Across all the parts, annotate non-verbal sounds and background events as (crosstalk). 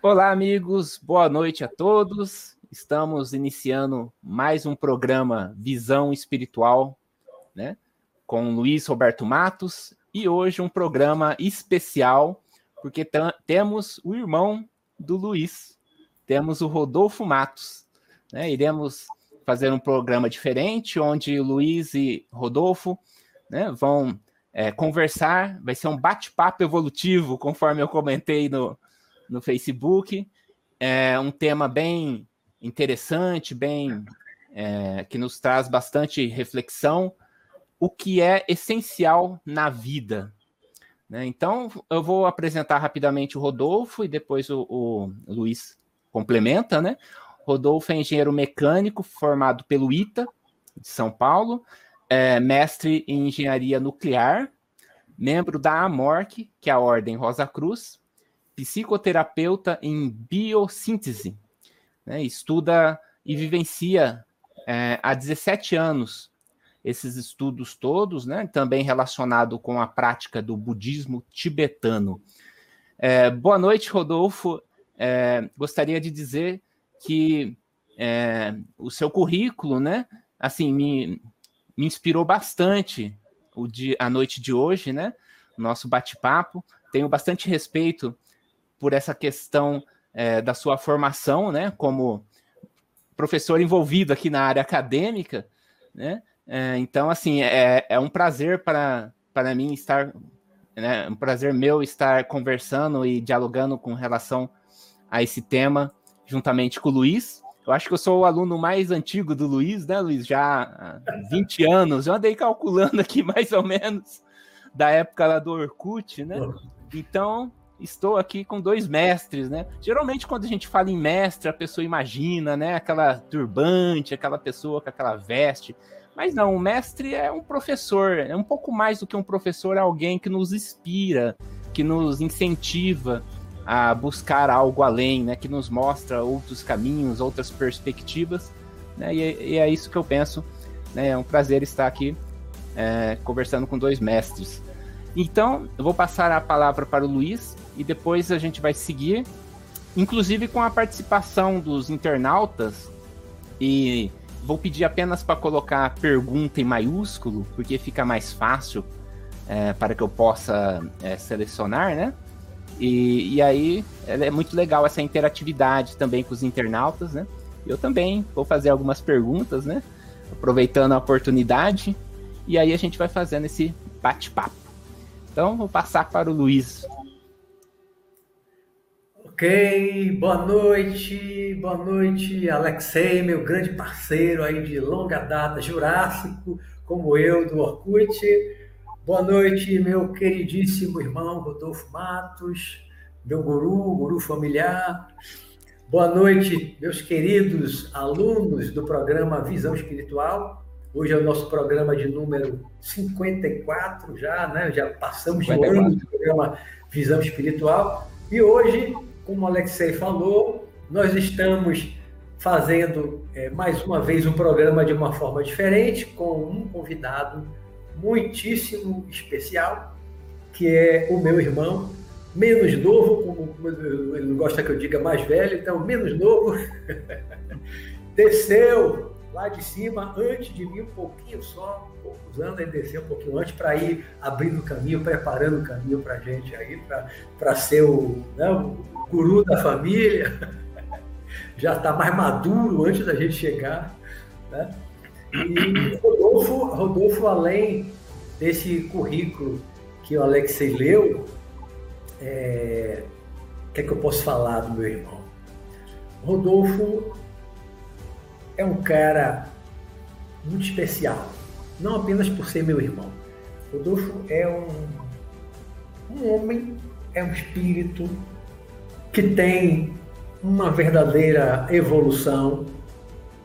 Olá, amigos, boa noite a todos. Estamos iniciando mais um programa Visão Espiritual, né? Com Luiz Roberto Matos e hoje um programa especial, porque temos o irmão do Luiz, temos o Rodolfo Matos, né? Iremos fazer um programa diferente, onde Luiz e Rodolfo né, vão é, conversar, vai ser um bate-papo evolutivo, conforme eu comentei no, no Facebook. É um tema bem interessante, bem é, que nos traz bastante reflexão. O que é essencial na vida. Né? Então, eu vou apresentar rapidamente o Rodolfo e depois o, o Luiz complementa, né? Rodolfo é engenheiro mecânico formado pelo ITA, de São Paulo, é mestre em engenharia nuclear, membro da AMORC, que é a Ordem Rosa Cruz, psicoterapeuta em biossíntese, né, estuda e vivencia é, há 17 anos esses estudos todos, né, também relacionado com a prática do budismo tibetano. É, boa noite, Rodolfo. É, gostaria de dizer que é, o seu currículo, né, assim, me, me inspirou bastante o dia, a noite de hoje, né, nosso bate-papo. Tenho bastante respeito por essa questão é, da sua formação, né, como professor envolvido aqui na área acadêmica, né, é, então, assim, é, é um prazer para, para mim estar, né, um prazer meu estar conversando e dialogando com relação a esse tema juntamente com o Luiz. Eu acho que eu sou o aluno mais antigo do Luiz, né, Luiz? Já há 20 anos. Eu andei calculando aqui (laughs) mais ou menos da época lá do Orkut, né? Então, estou aqui com dois mestres, né? Geralmente, quando a gente fala em mestre, a pessoa imagina, né? Aquela turbante, aquela pessoa com aquela veste. Mas não, o mestre é um professor, é um pouco mais do que um professor, é alguém que nos inspira, que nos incentiva, a buscar algo além, né, que nos mostra outros caminhos, outras perspectivas, né, e, e é isso que eu penso. Né, é um prazer estar aqui é, conversando com dois mestres. Então, eu vou passar a palavra para o Luiz e depois a gente vai seguir, inclusive com a participação dos internautas. E vou pedir apenas para colocar pergunta em maiúsculo, porque fica mais fácil é, para que eu possa é, selecionar, né? E, e aí é muito legal essa interatividade também com os internautas, né? Eu também vou fazer algumas perguntas, né? Aproveitando a oportunidade. E aí a gente vai fazendo esse bate-papo. Então, vou passar para o Luiz. Ok, boa noite, boa noite, Alexei, meu grande parceiro aí de longa data, Jurássico, como eu, do Orkut. Boa noite, meu queridíssimo irmão Rodolfo Matos, meu guru, guru familiar. Boa noite, meus queridos alunos do programa Visão Espiritual. Hoje é o nosso programa de número 54 já, né? Já passamos de ano do programa Visão Espiritual. E hoje, como o Alexei falou, nós estamos fazendo é, mais uma vez um programa de uma forma diferente, com um convidado muitíssimo especial, que é o meu irmão, menos novo, como ele não gosta que eu diga mais velho, então menos novo, (laughs) desceu lá de cima antes de mim um pouquinho só, poucos anos, ele desceu um pouquinho antes para ir abrindo o caminho, preparando o caminho para a gente aí, para ser o, né, o guru da família, (laughs) já está mais maduro antes da gente chegar, né? E Rodolfo, Rodolfo, além desse currículo que o Alexei leu, é... o que é que eu posso falar do meu irmão? Rodolfo é um cara muito especial, não apenas por ser meu irmão. Rodolfo é um, um homem, é um espírito que tem uma verdadeira evolução,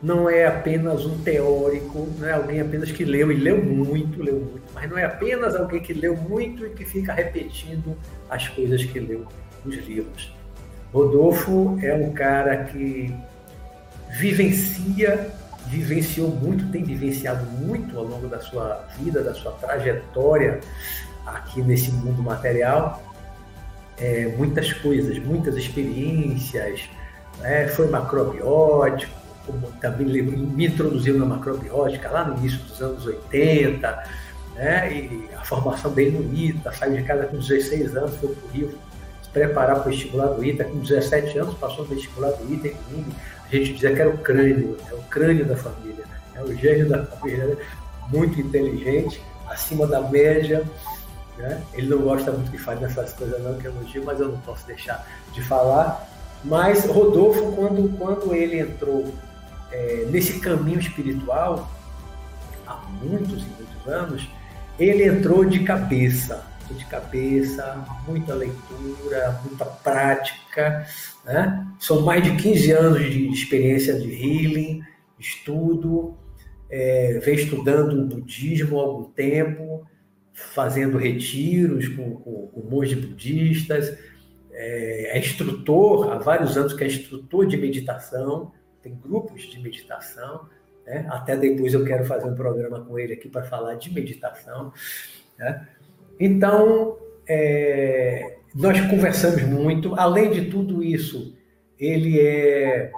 não é apenas um teórico, não é alguém apenas que leu e leu muito, leu muito, mas não é apenas alguém que leu muito e que fica repetindo as coisas que leu nos livros. Rodolfo é um cara que vivencia, vivenciou muito, tem vivenciado muito ao longo da sua vida, da sua trajetória aqui nesse mundo material. É, muitas coisas, muitas experiências, né? foi macrobiótico, também me introduziu na macrobiótica lá no início dos anos 80, né? e a formação dele no ITA, saiu de casa com 16 anos, foi para o Rio se preparar para o vestibular do ITA, com 17 anos passou no vestibular do ITA comigo, a gente dizia que era o crânio, é o crânio da família, é o gênio da família, né? muito inteligente, acima da média, né? Ele não gosta muito que fale nessas coisas não, que eu elogio, mas eu não posso deixar de falar. Mas Rodolfo, quando, quando ele entrou é, nesse caminho espiritual, há muitos e muitos anos, ele entrou de cabeça, de cabeça, muita leitura, muita prática. Né? São mais de 15 anos de experiência de healing, estudo, é, vem estudando o budismo há algum tempo, fazendo retiros com, com, com monges budistas, é, é, instrutor, há vários anos que é instrutor de meditação, tem grupos de meditação, né? até depois eu quero fazer um programa com ele aqui para falar de meditação. Né? Então, é, nós conversamos muito, além de tudo isso, ele é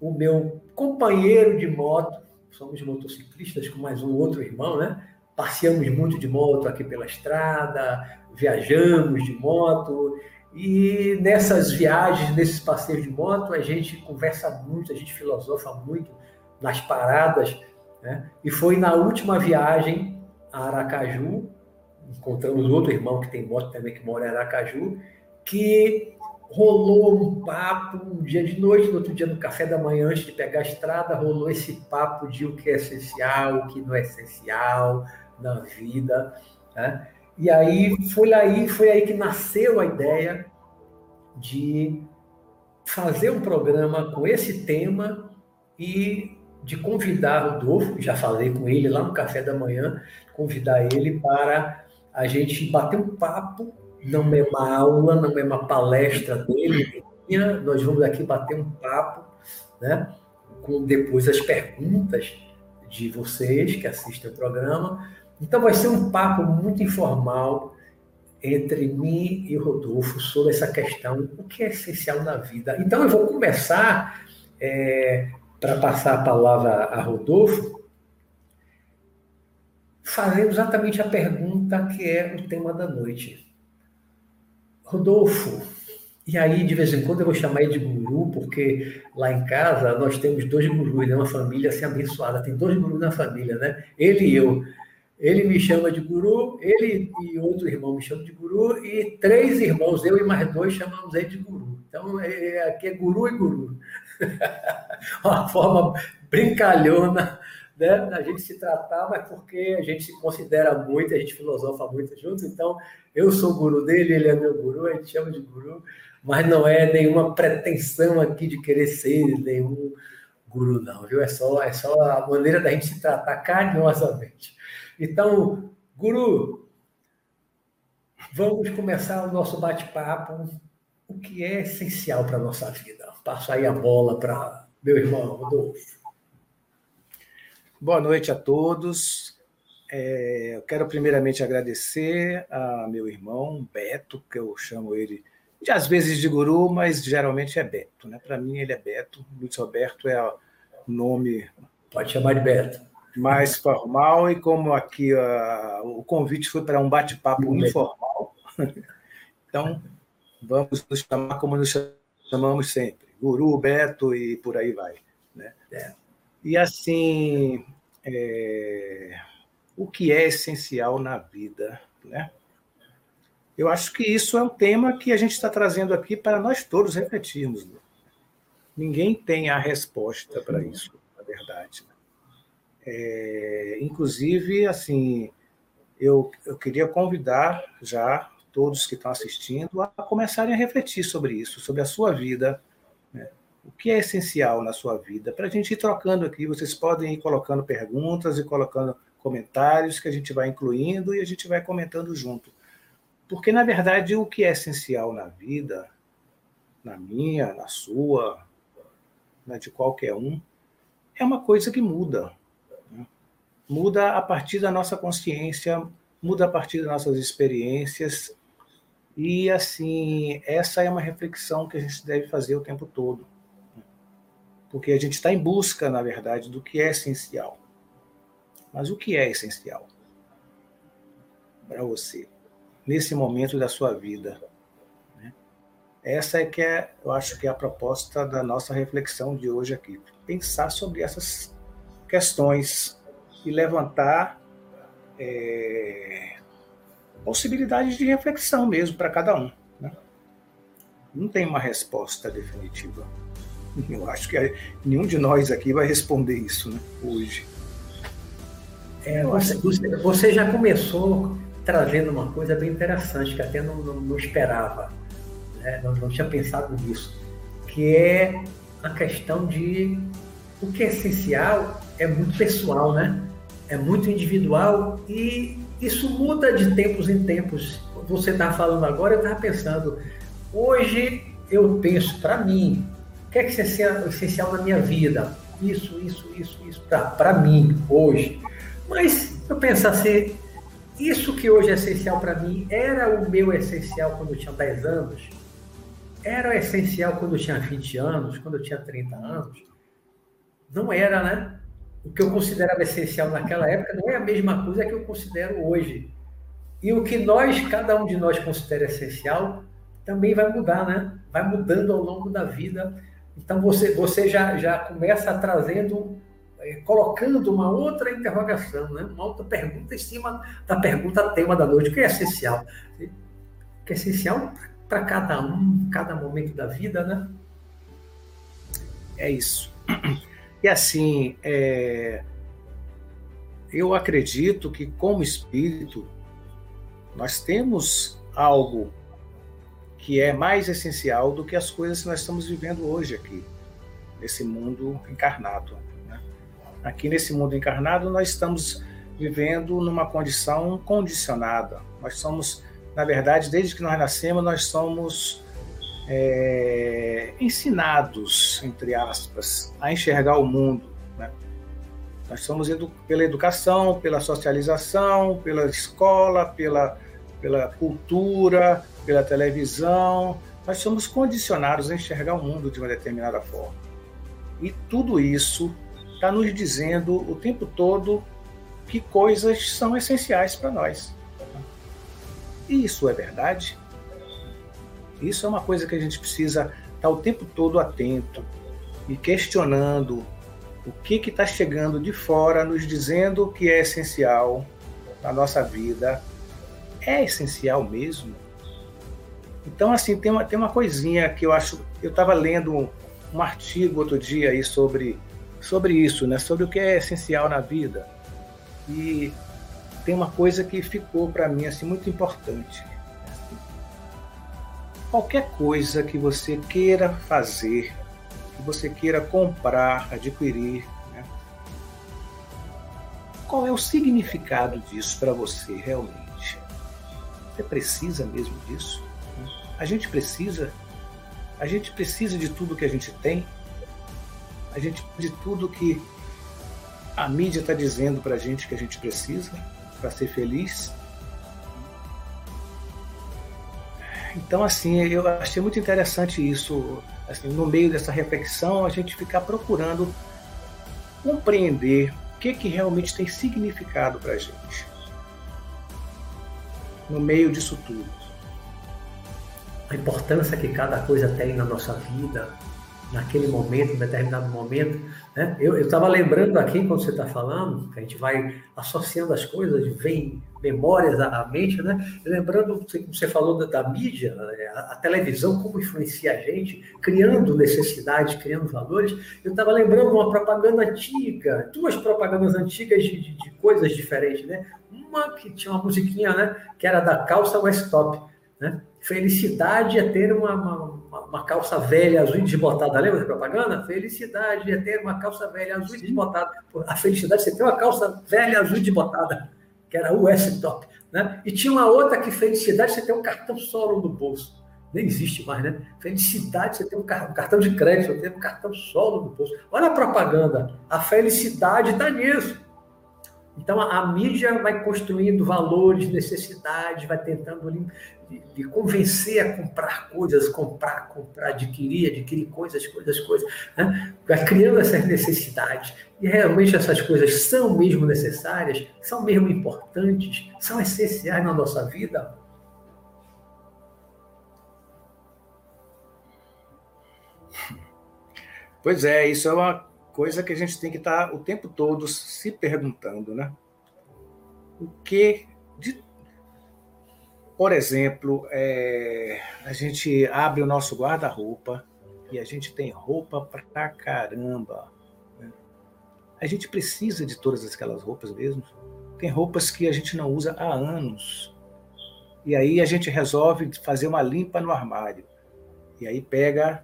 o meu companheiro de moto, somos motociclistas com mais um outro irmão, né? Passeamos muito de moto aqui pela estrada, viajamos de moto, e nessas viagens, nesses passeios de moto, a gente conversa muito, a gente filosofa muito nas paradas, né? E foi na última viagem a Aracaju, encontramos outro irmão que tem moto também que mora em Aracaju, que rolou um papo um dia de noite, no outro dia no café da manhã, antes de pegar a estrada, rolou esse papo de o que é essencial, o que não é essencial, na vida. Né? E aí foi aí, foi aí que nasceu a ideia de fazer um programa com esse tema e de convidar o Rodolfo, já falei com ele lá no café da manhã, convidar ele para a gente bater um papo, não é uma aula, não é uma palestra dele, nós vamos aqui bater um papo, né, com depois as perguntas de vocês que assistem o programa, então vai ser um papo muito informal entre mim e Rodolfo sobre essa questão, o que é essencial na vida. Então eu vou começar, é, para passar a palavra a Rodolfo, fazendo exatamente a pergunta que é o tema da noite. Rodolfo, e aí de vez em quando eu vou chamar ele de guru, porque lá em casa nós temos dois gurus, né? uma família assim abençoada, tem dois gurus na família, né? Ele e eu. Ele me chama de guru, ele e outro irmão me chamam de guru, e três irmãos, eu e mais dois, chamamos ele de guru. Então, é, é aqui é guru e guru. (laughs) Uma forma brincalhona né, da gente se tratar, mas porque a gente se considera muito, a gente filosofa muito juntos. Então, eu sou guru dele, ele é meu guru, a gente chama de guru, mas não é nenhuma pretensão aqui de querer ser nenhum guru, não, viu? É só, é só a maneira da gente se tratar carinhosamente. Então, Guru, vamos começar o nosso bate-papo. O que é essencial para a nossa vida? Passo aí a bola para meu irmão Rodolfo. Boa noite a todos. É, eu quero primeiramente agradecer a meu irmão Beto, que eu chamo ele de, às vezes de guru, mas geralmente é Beto. Né? Para mim, ele é Beto. Luiz Roberto é o nome. Pode chamar de Beto mais formal e como aqui uh, o convite foi para um bate-papo informal, (laughs) então vamos nos chamar como nos chamamos sempre, Guru, Beto e por aí vai. Né? É. E assim, é... o que é essencial na vida, né? Eu acho que isso é um tema que a gente está trazendo aqui para nós todos refletirmos. Né? Ninguém tem a resposta para isso, na verdade. É, inclusive, assim, eu, eu queria convidar já todos que estão assistindo a começarem a refletir sobre isso, sobre a sua vida, né? o que é essencial na sua vida, para a gente ir trocando aqui. Vocês podem ir colocando perguntas e colocando comentários que a gente vai incluindo e a gente vai comentando junto. Porque, na verdade, o que é essencial na vida, na minha, na sua, na de qualquer um, é uma coisa que muda muda a partir da nossa consciência, muda a partir das nossas experiências. E, assim, essa é uma reflexão que a gente deve fazer o tempo todo. Porque a gente está em busca, na verdade, do que é essencial. Mas o que é essencial para você, nesse momento da sua vida? Né? Essa é que é, eu acho que é a proposta da nossa reflexão de hoje aqui. Pensar sobre essas questões e levantar é, possibilidades de reflexão mesmo para cada um. Né? Não tem uma resposta definitiva. Eu acho que nenhum de nós aqui vai responder isso né, hoje. É, você, você, já começou trazendo uma coisa bem interessante que até não, não, não esperava, né? não, não tinha pensado nisso, que é a questão de o que é essencial é muito pessoal, né? É muito individual e isso muda de tempos em tempos. Você está falando agora, eu estava pensando. Hoje eu penso para mim, o que é que é essencial na minha vida? Isso, isso, isso, isso, para mim, hoje. Mas eu penso assim, isso que hoje é essencial para mim era o meu essencial quando eu tinha 10 anos? Era o essencial quando eu tinha 20 anos, quando eu tinha 30 anos? Não era, né? O que eu considerava essencial naquela época não é a mesma coisa que eu considero hoje. E o que nós, cada um de nós considera essencial, também vai mudar, né? Vai mudando ao longo da vida. Então você, você já, já começa trazendo, é, colocando uma outra interrogação, né? uma outra pergunta em cima da pergunta tema da noite, o que é essencial? O que é essencial para cada um, cada momento da vida, né? É isso. E assim, é, eu acredito que, como espírito, nós temos algo que é mais essencial do que as coisas que nós estamos vivendo hoje aqui, nesse mundo encarnado. Né? Aqui nesse mundo encarnado, nós estamos vivendo numa condição condicionada. Nós somos, na verdade, desde que nós nascemos, nós somos é, ensinados, entre aspas, a enxergar o mundo. Né? Nós somos edu pela educação, pela socialização, pela escola, pela, pela cultura, pela televisão. Nós somos condicionados a enxergar o mundo de uma determinada forma. E tudo isso está nos dizendo o tempo todo que coisas são essenciais para nós. E isso é verdade? Isso é uma coisa que a gente precisa estar o tempo todo atento e questionando o que está chegando de fora, nos dizendo que é essencial na nossa vida. É essencial mesmo? Então, assim, tem uma, tem uma coisinha que eu acho. Eu estava lendo um, um artigo outro dia aí sobre, sobre isso, né? sobre o que é essencial na vida. E tem uma coisa que ficou para mim assim, muito importante qualquer coisa que você queira fazer, que você queira comprar, adquirir, né? qual é o significado disso para você realmente? Você precisa mesmo disso? A gente precisa? A gente precisa de tudo que a gente tem? A gente de tudo que a mídia está dizendo para a gente que a gente precisa para ser feliz? Então, assim, eu achei muito interessante isso, assim, no meio dessa reflexão, a gente ficar procurando compreender o que, que realmente tem significado para a gente no meio disso tudo. A importância que cada coisa tem na nossa vida, naquele momento, em determinado momento. Né? Eu estava lembrando aqui, quando você está falando, que a gente vai associando as coisas, vem memórias à, mente, né? lembrando, como você falou da, da mídia, né? a, a, televisão, como influencia a gente, criando necessidades, criando valores. Eu estava lembrando uma propaganda antiga, duas propagandas antigas de, de, de, coisas diferentes, né? Uma que tinha uma musiquinha, né? Que era da calça West Top, né? Felicidade é ter uma, uma, uma, calça velha azul e desbotada. Lembra da propaganda? Felicidade é ter uma calça velha azul e desbotada. A felicidade é você ter uma calça velha azul e desbotada, que era o S-Top. Né? E tinha uma outra que felicidade é você ter um cartão solo no bolso. Nem existe mais, né? Felicidade, você tem um cartão de crédito, você tem um cartão solo no bolso. Olha a propaganda. A felicidade está nisso. Então a, a mídia vai construindo valores, necessidades, vai tentando de, de, convencer a comprar coisas, comprar, comprar, adquirir, adquirir coisas, coisas, coisas, né? vai criando essas necessidades. E realmente essas coisas são mesmo necessárias, são mesmo importantes, são essenciais na nossa vida. Pois é, isso é uma coisa que a gente tem que estar o tempo todo se perguntando, né? O que, de... por exemplo, é... a gente abre o nosso guarda-roupa e a gente tem roupa pra caramba. Né? A gente precisa de todas aquelas roupas mesmo. Tem roupas que a gente não usa há anos. E aí a gente resolve fazer uma limpa no armário. E aí pega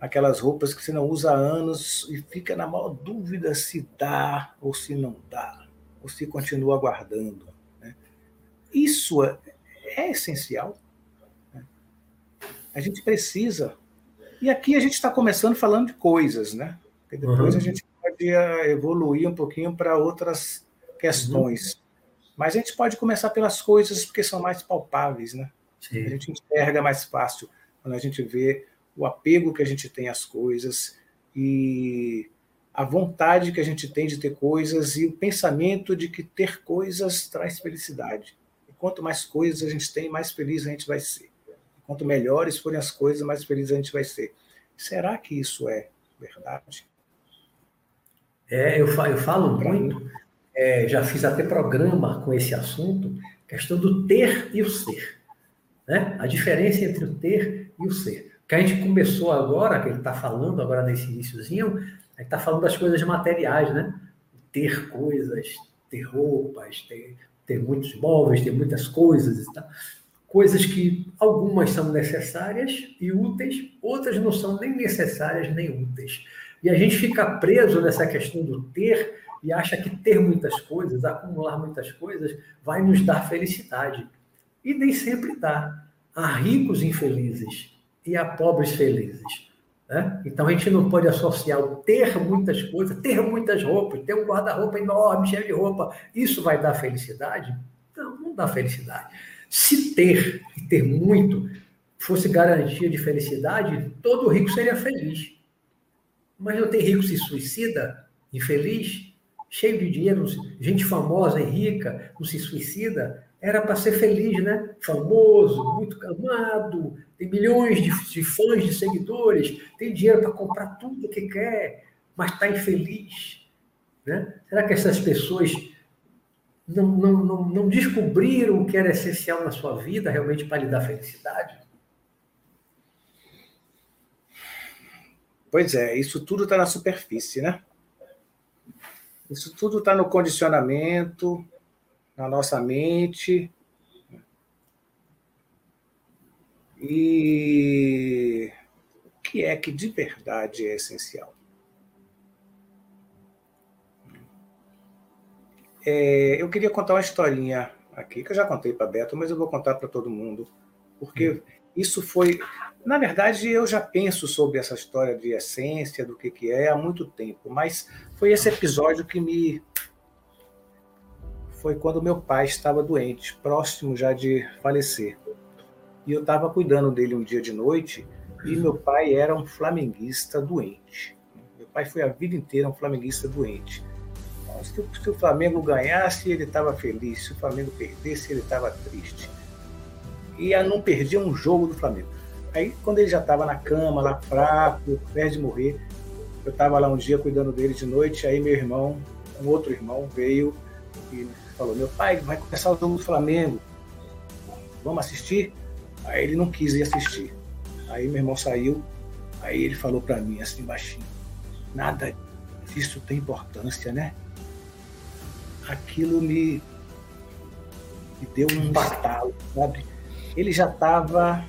aquelas roupas que você não usa há anos e fica na maior dúvida se dá ou se não dá, ou se continua guardando. Né? Isso é, essencial. Né? A gente precisa. E aqui a gente está começando falando de coisas, né? E depois uhum. a gente pode eh, evoluir um pouquinho para outras questões. Uhum. Mas a gente pode começar pelas coisas porque são mais palpáveis, né? Sim. A gente enxerga mais fácil quando a gente vê o apego que a gente tem às coisas e a vontade que a gente tem de ter coisas e o pensamento de que ter coisas traz felicidade. Quanto mais coisas a gente tem, mais feliz a gente vai ser. Quanto melhores forem as coisas, mais feliz a gente vai ser. Será que isso é verdade? É, eu falo, eu falo muito, é, já fiz até programa com esse assunto, questão do ter e o ser. Né? A diferença entre o ter e o ser que a gente começou agora, que ele está falando agora nesse iníciozinho, ele está falando das coisas materiais, né? Ter coisas, ter roupas, ter, ter muitos móveis, ter muitas coisas e tal. Coisas que algumas são necessárias e úteis, outras não são nem necessárias nem úteis. E a gente fica preso nessa questão do ter e acha que ter muitas coisas, acumular muitas coisas, vai nos dar felicidade. E nem sempre dá. Há ricos infelizes e a pobres felizes. Né? Então a gente não pode associar o ter muitas coisas, ter muitas roupas, ter um guarda-roupa enorme, cheio de roupa, isso vai dar felicidade? Não, não dá felicidade. Se ter e ter muito fosse garantia de felicidade, todo rico seria feliz. Mas não tem rico se suicida, infeliz, cheio de dinheiro, gente famosa e rica, não se suicida, era para ser feliz, né? Famoso, muito amado, tem milhões de, fãs, de seguidores, tem dinheiro para comprar tudo que quer, mas está infeliz. Né? Será que essas pessoas não, não, não, não descobriram o que era essencial na sua vida realmente para lhe dar felicidade? Pois é, isso tudo está na superfície, né? Isso tudo está no condicionamento, na nossa mente. E o que é que de verdade é essencial? É, eu queria contar uma historinha aqui, que eu já contei para Beto, mas eu vou contar para todo mundo, porque isso foi. Na verdade, eu já penso sobre essa história de essência, do que, que é, há muito tempo, mas foi esse episódio que me foi quando meu pai estava doente, próximo já de falecer. E eu estava cuidando dele um dia de noite e meu pai era um flamenguista doente. Meu pai foi a vida inteira um flamenguista doente. Se, se o Flamengo ganhasse, ele estava feliz. Se o Flamengo perdesse, ele estava triste. E não perdia um jogo do Flamengo. Aí, quando ele já estava na cama, lá fraco, perto de morrer, eu estava lá um dia cuidando dele de noite. Aí, meu irmão, um outro irmão, veio e falou: Meu pai, vai começar o jogo do Flamengo. Vamos assistir? Aí ele não quis ir assistir. Aí meu irmão saiu. Aí ele falou para mim assim baixinho: Nada disso tem importância, né? Aquilo me, me deu um batalo, sabe? Ele já estava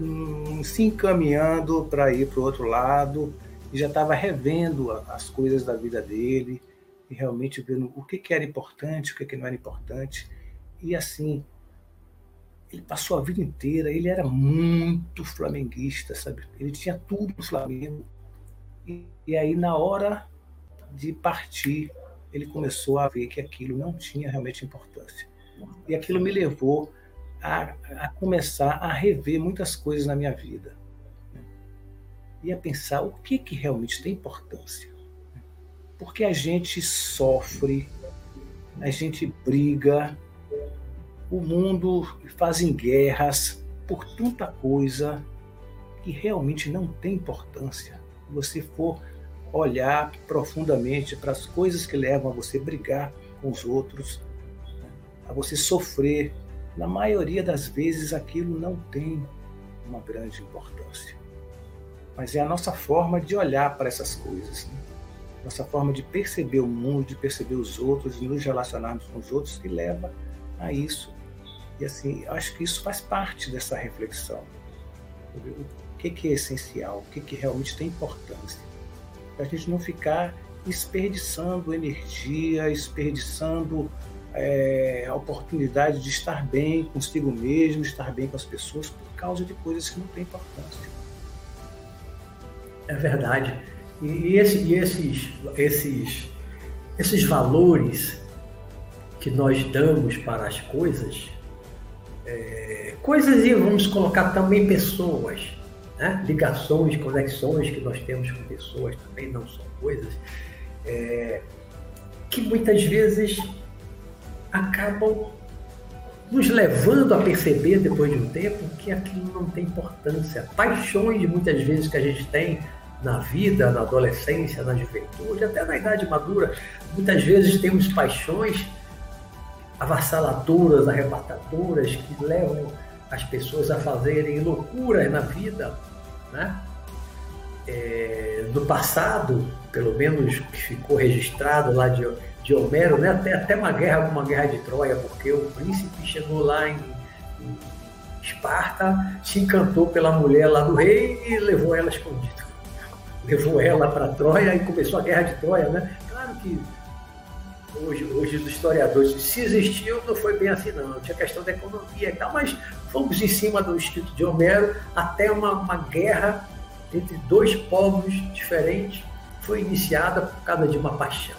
hum, se encaminhando para ir para o outro lado e já estava revendo as coisas da vida dele e realmente vendo o que, que era importante, o que, que não era importante. E assim, ele passou a vida inteira, ele era muito flamenguista, sabe? Ele tinha tudo no Flamengo. E, e aí, na hora de partir, ele começou a ver que aquilo não tinha realmente importância. E aquilo me levou a, a começar a rever muitas coisas na minha vida. Né? E a pensar o que, que realmente tem importância. Porque a gente sofre, a gente briga, o mundo fazem guerras por tanta coisa que realmente não tem importância. Se você for olhar profundamente para as coisas que levam a você brigar com os outros, a você sofrer, na maioria das vezes aquilo não tem uma grande importância. Mas é a nossa forma de olhar para essas coisas, né? Nossa forma de perceber o mundo, de perceber os outros, de nos relacionarmos com os outros que leva a isso. E assim, acho que isso faz parte dessa reflexão. O que, é essencial, o que, que realmente tem importância. Para a gente não ficar desperdiçando energia, desperdiçando é, a oportunidade de estar bem consigo mesmo, estar bem com as pessoas, por causa de coisas que não têm importância. É verdade. E, esse, e esses, esses, esses valores que nós damos para as coisas, é, coisas e vamos colocar também pessoas, né? ligações, conexões que nós temos com pessoas também, não são coisas, é, que muitas vezes acabam nos levando a perceber depois de um tempo que aquilo não tem importância. Paixões muitas vezes que a gente tem na vida, na adolescência, na juventude, até na idade madura, muitas vezes temos paixões avassaladoras, arrebatadoras, que levam as pessoas a fazerem loucuras na vida, né? É, no passado, pelo menos ficou registrado lá de, de Homero, né? até, até uma guerra, uma guerra de Troia, porque o príncipe chegou lá em, em Esparta, se encantou pela mulher lá do rei e levou ela escondida levou ela para Troia e começou a guerra de Troia, né? Claro que hoje, hoje os historiadores, se existiu, não foi bem assim não, tinha questão da economia e tal, mas fomos em cima do escrito de Homero até uma, uma guerra entre dois povos diferentes foi iniciada por causa de uma paixão.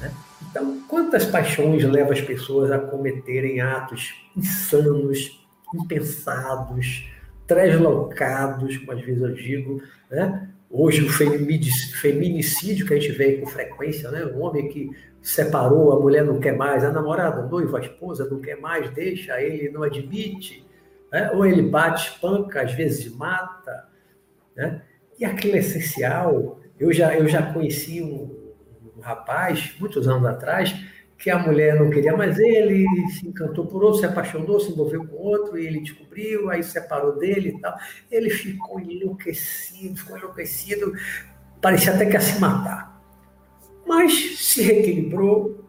Né? Então, quantas paixões levam as pessoas a cometerem atos insanos, impensados, treslocados, como às vezes eu digo, né? Hoje, o feminicídio que a gente vê com frequência, né? O homem que separou, a mulher não quer mais, a namorada, a noiva, a esposa não quer mais, deixa, ele não admite, né? ou ele bate, espanca, às vezes mata. Né? E aquilo é essencial. Eu já, eu já conheci um, um rapaz, muitos anos atrás, que a mulher não queria mais ele, se encantou por outro, se apaixonou, se envolveu com outro, e ele descobriu, aí separou dele e tal. Ele ficou enlouquecido, ficou enlouquecido, parecia até que ia se matar. Mas se reequilibrou,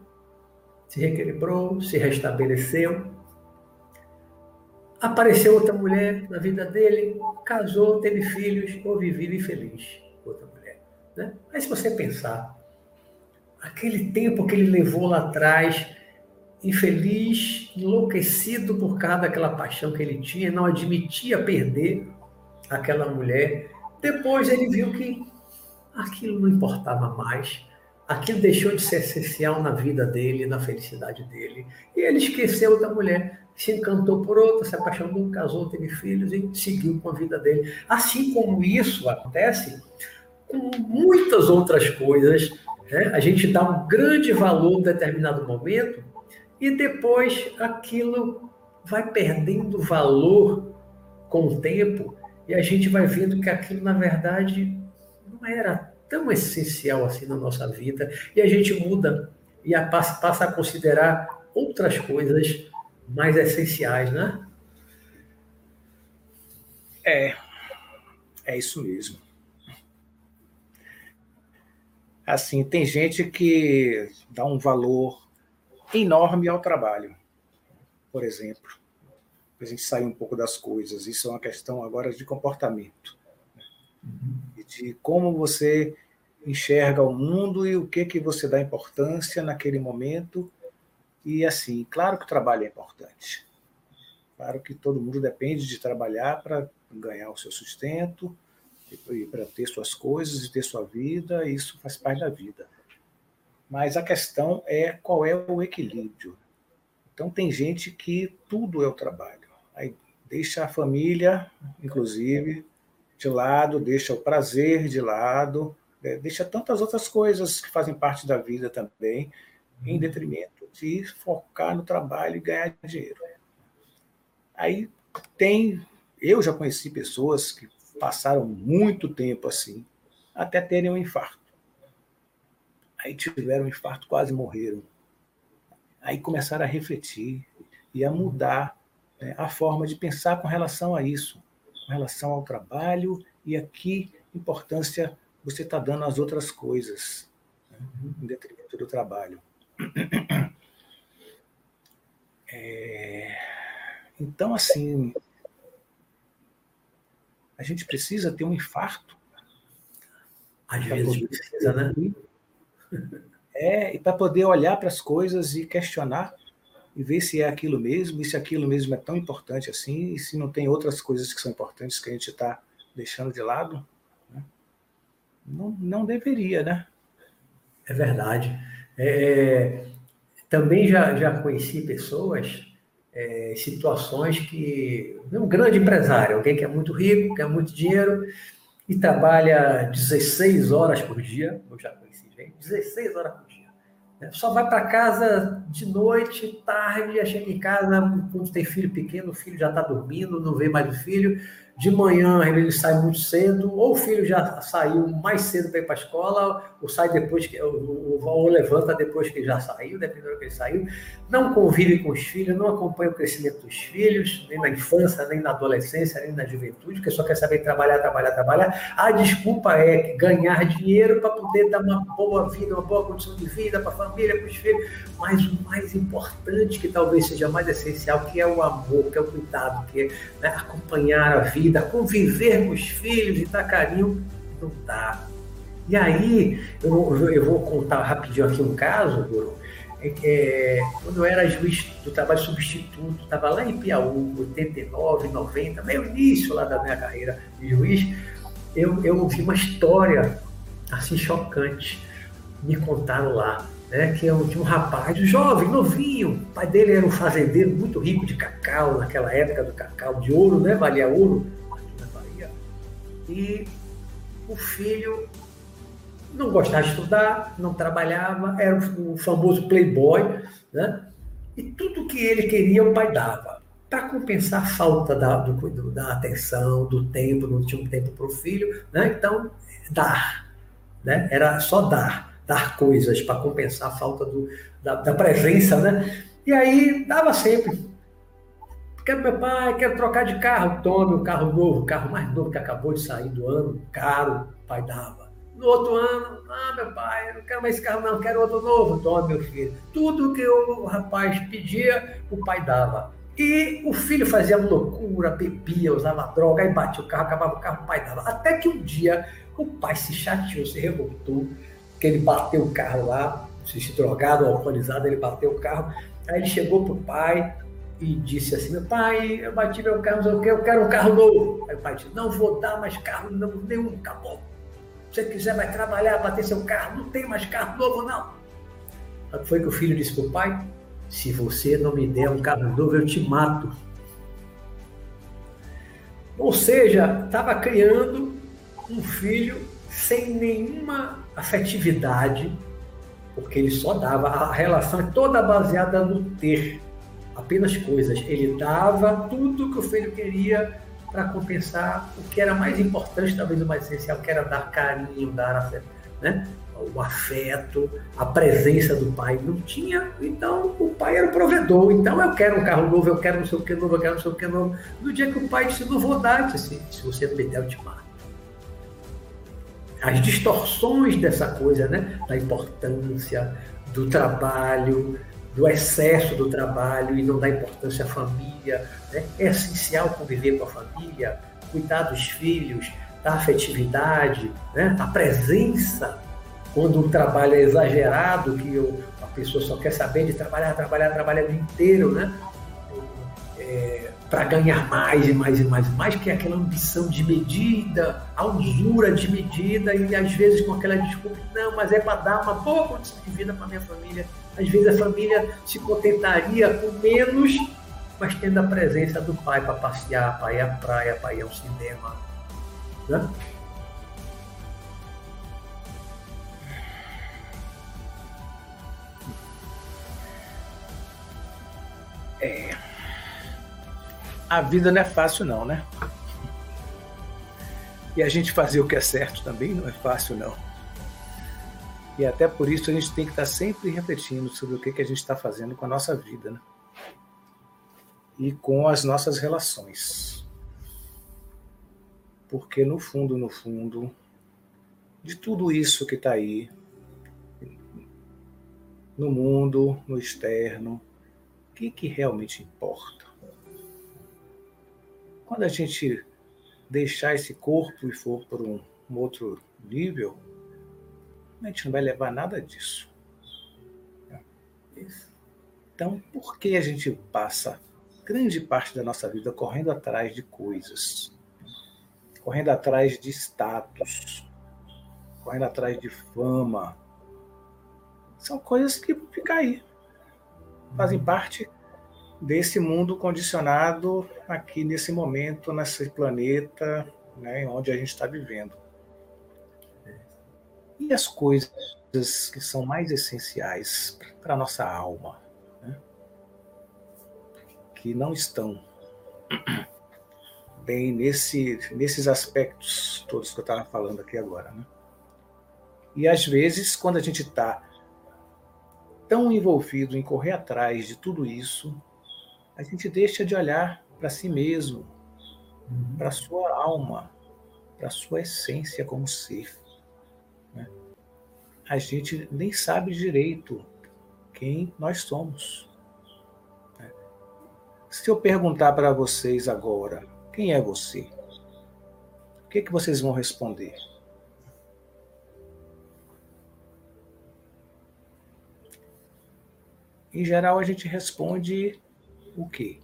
se reequilibrou, se restabeleceu. Apareceu outra mulher na vida dele, casou, teve filhos, houve vida infeliz. Outra mulher. Né? Mas se você pensar, aquele tempo que ele levou lá atrás, infeliz, enlouquecido por causa daquela paixão que ele tinha, não admitia perder aquela mulher. Depois ele viu que aquilo não importava mais, aquilo deixou de ser essencial na vida dele, na felicidade dele. E ele esqueceu da mulher, se encantou por outra, se apaixonou, casou, teve filhos e seguiu com a vida dele. Assim como isso acontece com muitas outras coisas né? A gente dá um grande valor em determinado momento e depois aquilo vai perdendo valor com o tempo e a gente vai vendo que aquilo, na verdade, não era tão essencial assim na nossa vida e a gente muda e a, passa, a considerar outras coisas mais essenciais, né? É, é isso mesmo. Assim, tem gente que dá um valor enorme ao trabalho, por exemplo. A gente sai um pouco das coisas. Isso é uma questão agora de comportamento. E de como você enxerga o mundo e o que que você dá importância naquele momento. E assim, claro que o trabalho é importante. Claro que todo mundo depende de trabalhar para ganhar o seu sustento, para ter suas coisas e ter sua vida, isso faz parte da vida. Mas a questão é qual é o equilíbrio. Então, tem gente que tudo é o trabalho. Aí deixa a família, inclusive, de lado, deixa o prazer de lado, né? deixa tantas outras coisas que fazem parte da vida também, em uhum. detrimento de focar no trabalho e ganhar dinheiro. Aí tem, eu já conheci pessoas que passaram muito tempo assim, até terem um infarto. Aí tiveram um infarto, quase morreram. Aí começaram a refletir e a mudar né, a forma de pensar com relação a isso, com relação ao trabalho e aqui importância você está dando às outras coisas, né, em detrimento do trabalho. (clears throat) É... Então, assim, a gente precisa ter um infarto. Às vezes precisa, né? (laughs) É, e para poder olhar para as coisas e questionar e ver se é aquilo mesmo, e se aquilo mesmo é tão importante assim, e se não tem outras coisas que são importantes que a gente está deixando de lado. Né? Não, não deveria, né? É verdade. É, também já, já conheci pessoas, é, situações que. Um grande empresário, alguém que é muito rico, quer muito dinheiro e trabalha 16 horas por dia. Eu já conheci gente, 16 horas por dia. Né? Só vai para casa de noite, tarde, chega em casa, quando tem filho pequeno, o filho já está dormindo, não vê mais o filho de manhã ele sai muito cedo, ou o filho já saiu mais cedo para ir para a escola, ou sai depois que ou, ou, levanta depois que já saiu, dependendo do que ele saiu, não convive com os filhos, não acompanha o crescimento dos filhos, nem na infância, nem na adolescência, nem na juventude, porque só quer saber trabalhar, trabalhar, trabalhar. A desculpa é ganhar dinheiro para poder dar uma boa vida, uma boa condição de vida para a família, para os filhos. Mas o mais importante, que talvez seja mais essencial, que é o amor, que é o cuidado, que é né, acompanhar a vida vida, conviver com os filhos e dar carinho, não dá. E aí, eu, eu vou contar rapidinho aqui um caso, Guru, é, é, quando eu era juiz do trabalho substituto, estava lá em Piauí, 89, 90, meio início lá da minha carreira de juiz, eu, eu ouvi uma história assim chocante, me contaram lá né, que eu tinha um rapaz jovem, novinho, o pai dele era um fazendeiro muito rico de cacau, naquela época do cacau de ouro, né, valia ouro e o filho não gostava de estudar, não trabalhava, era o famoso playboy, né, e tudo que ele queria o pai dava, para compensar a falta da, do, da atenção, do tempo, não tinha um tempo para o filho, né, então dar, né, era só dar dar coisas para compensar a falta do, da, da, presença, né? E aí dava sempre. Quero meu pai, quero trocar de carro, tome um carro novo, carro mais novo que acabou de sair do ano, caro, o pai dava. No outro ano, ah, meu pai, não quero mais esse carro, não, quero outro novo, tome, meu filho. Tudo que o rapaz pedia, o pai dava. E o filho fazia loucura, bebia, usava droga, aí batia o carro, acabava o carro, o pai dava. Até que um dia o pai se chateou, se revoltou, que ele bateu o carro lá, se drogado, alcoolizado, ele bateu o carro. Aí ele chegou pro pai e disse assim: Meu pai, eu bati meu carro, eu quero um carro novo. Aí o pai disse: Não vou dar mais carro não, nenhum, acabou. Se você quiser, vai trabalhar, bater seu carro, não tem mais carro novo, não. Foi que o filho disse pro pai: Se você não me der um carro novo, eu te mato. Ou seja, estava criando um filho sem nenhuma afetividade, porque ele só dava, a relação é toda baseada no ter, apenas coisas. Ele dava tudo que o filho queria para compensar o que era mais importante, talvez o mais essencial, que era dar carinho, dar afeto, né? o afeto, a presença do pai. Não tinha, então o pai era o provedor. Então eu quero um carro novo, eu quero não sei o que novo, eu quero não sei o que novo. No dia que o pai disse, não vou dar, disse, se você não me der, eu te mato as distorções dessa coisa, né? Da importância do trabalho, do excesso do trabalho e não dá importância à família. Né? É essencial conviver com a família, cuidar dos filhos, da afetividade, né? a presença. Quando o trabalho é exagerado, que eu, a pessoa só quer saber de trabalhar, trabalhar, trabalhar o dia inteiro, né? É, para ganhar mais e mais e mais e mais, que é aquela ambição de medida, a usura de medida, e às vezes com aquela desculpa, não, mas é para dar uma boa condição de vida para minha família. Às vezes a família se contentaria com menos, mas tendo a presença do pai para passear, para ir à praia, para ir ao cinema. Né? É. A vida não é fácil, não, né? E a gente fazer o que é certo também não é fácil, não. E até por isso a gente tem que estar sempre refletindo sobre o que, que a gente está fazendo com a nossa vida, né? E com as nossas relações. Porque no fundo, no fundo, de tudo isso que está aí, no mundo, no externo, o que, que realmente importa? Quando a gente deixar esse corpo e for para um, um outro nível, a gente não vai levar nada disso. Então, por que a gente passa grande parte da nossa vida correndo atrás de coisas? Correndo atrás de status, correndo atrás de fama. São coisas que ficam aí. Fazem parte desse mundo condicionado aqui nesse momento, nesse planeta né, onde a gente está vivendo. E as coisas que são mais essenciais para a nossa alma, né, que não estão (clears throat) bem nesse, nesses aspectos todos que eu estava falando aqui agora. Né? E às vezes, quando a gente está tão envolvido em correr atrás de tudo isso, a gente deixa de olhar para si mesmo, uhum. para a sua alma, para a sua essência como ser. A gente nem sabe direito quem nós somos. Né? Se eu perguntar para vocês agora, quem é você? O que, que vocês vão responder? Em geral, a gente responde o quê?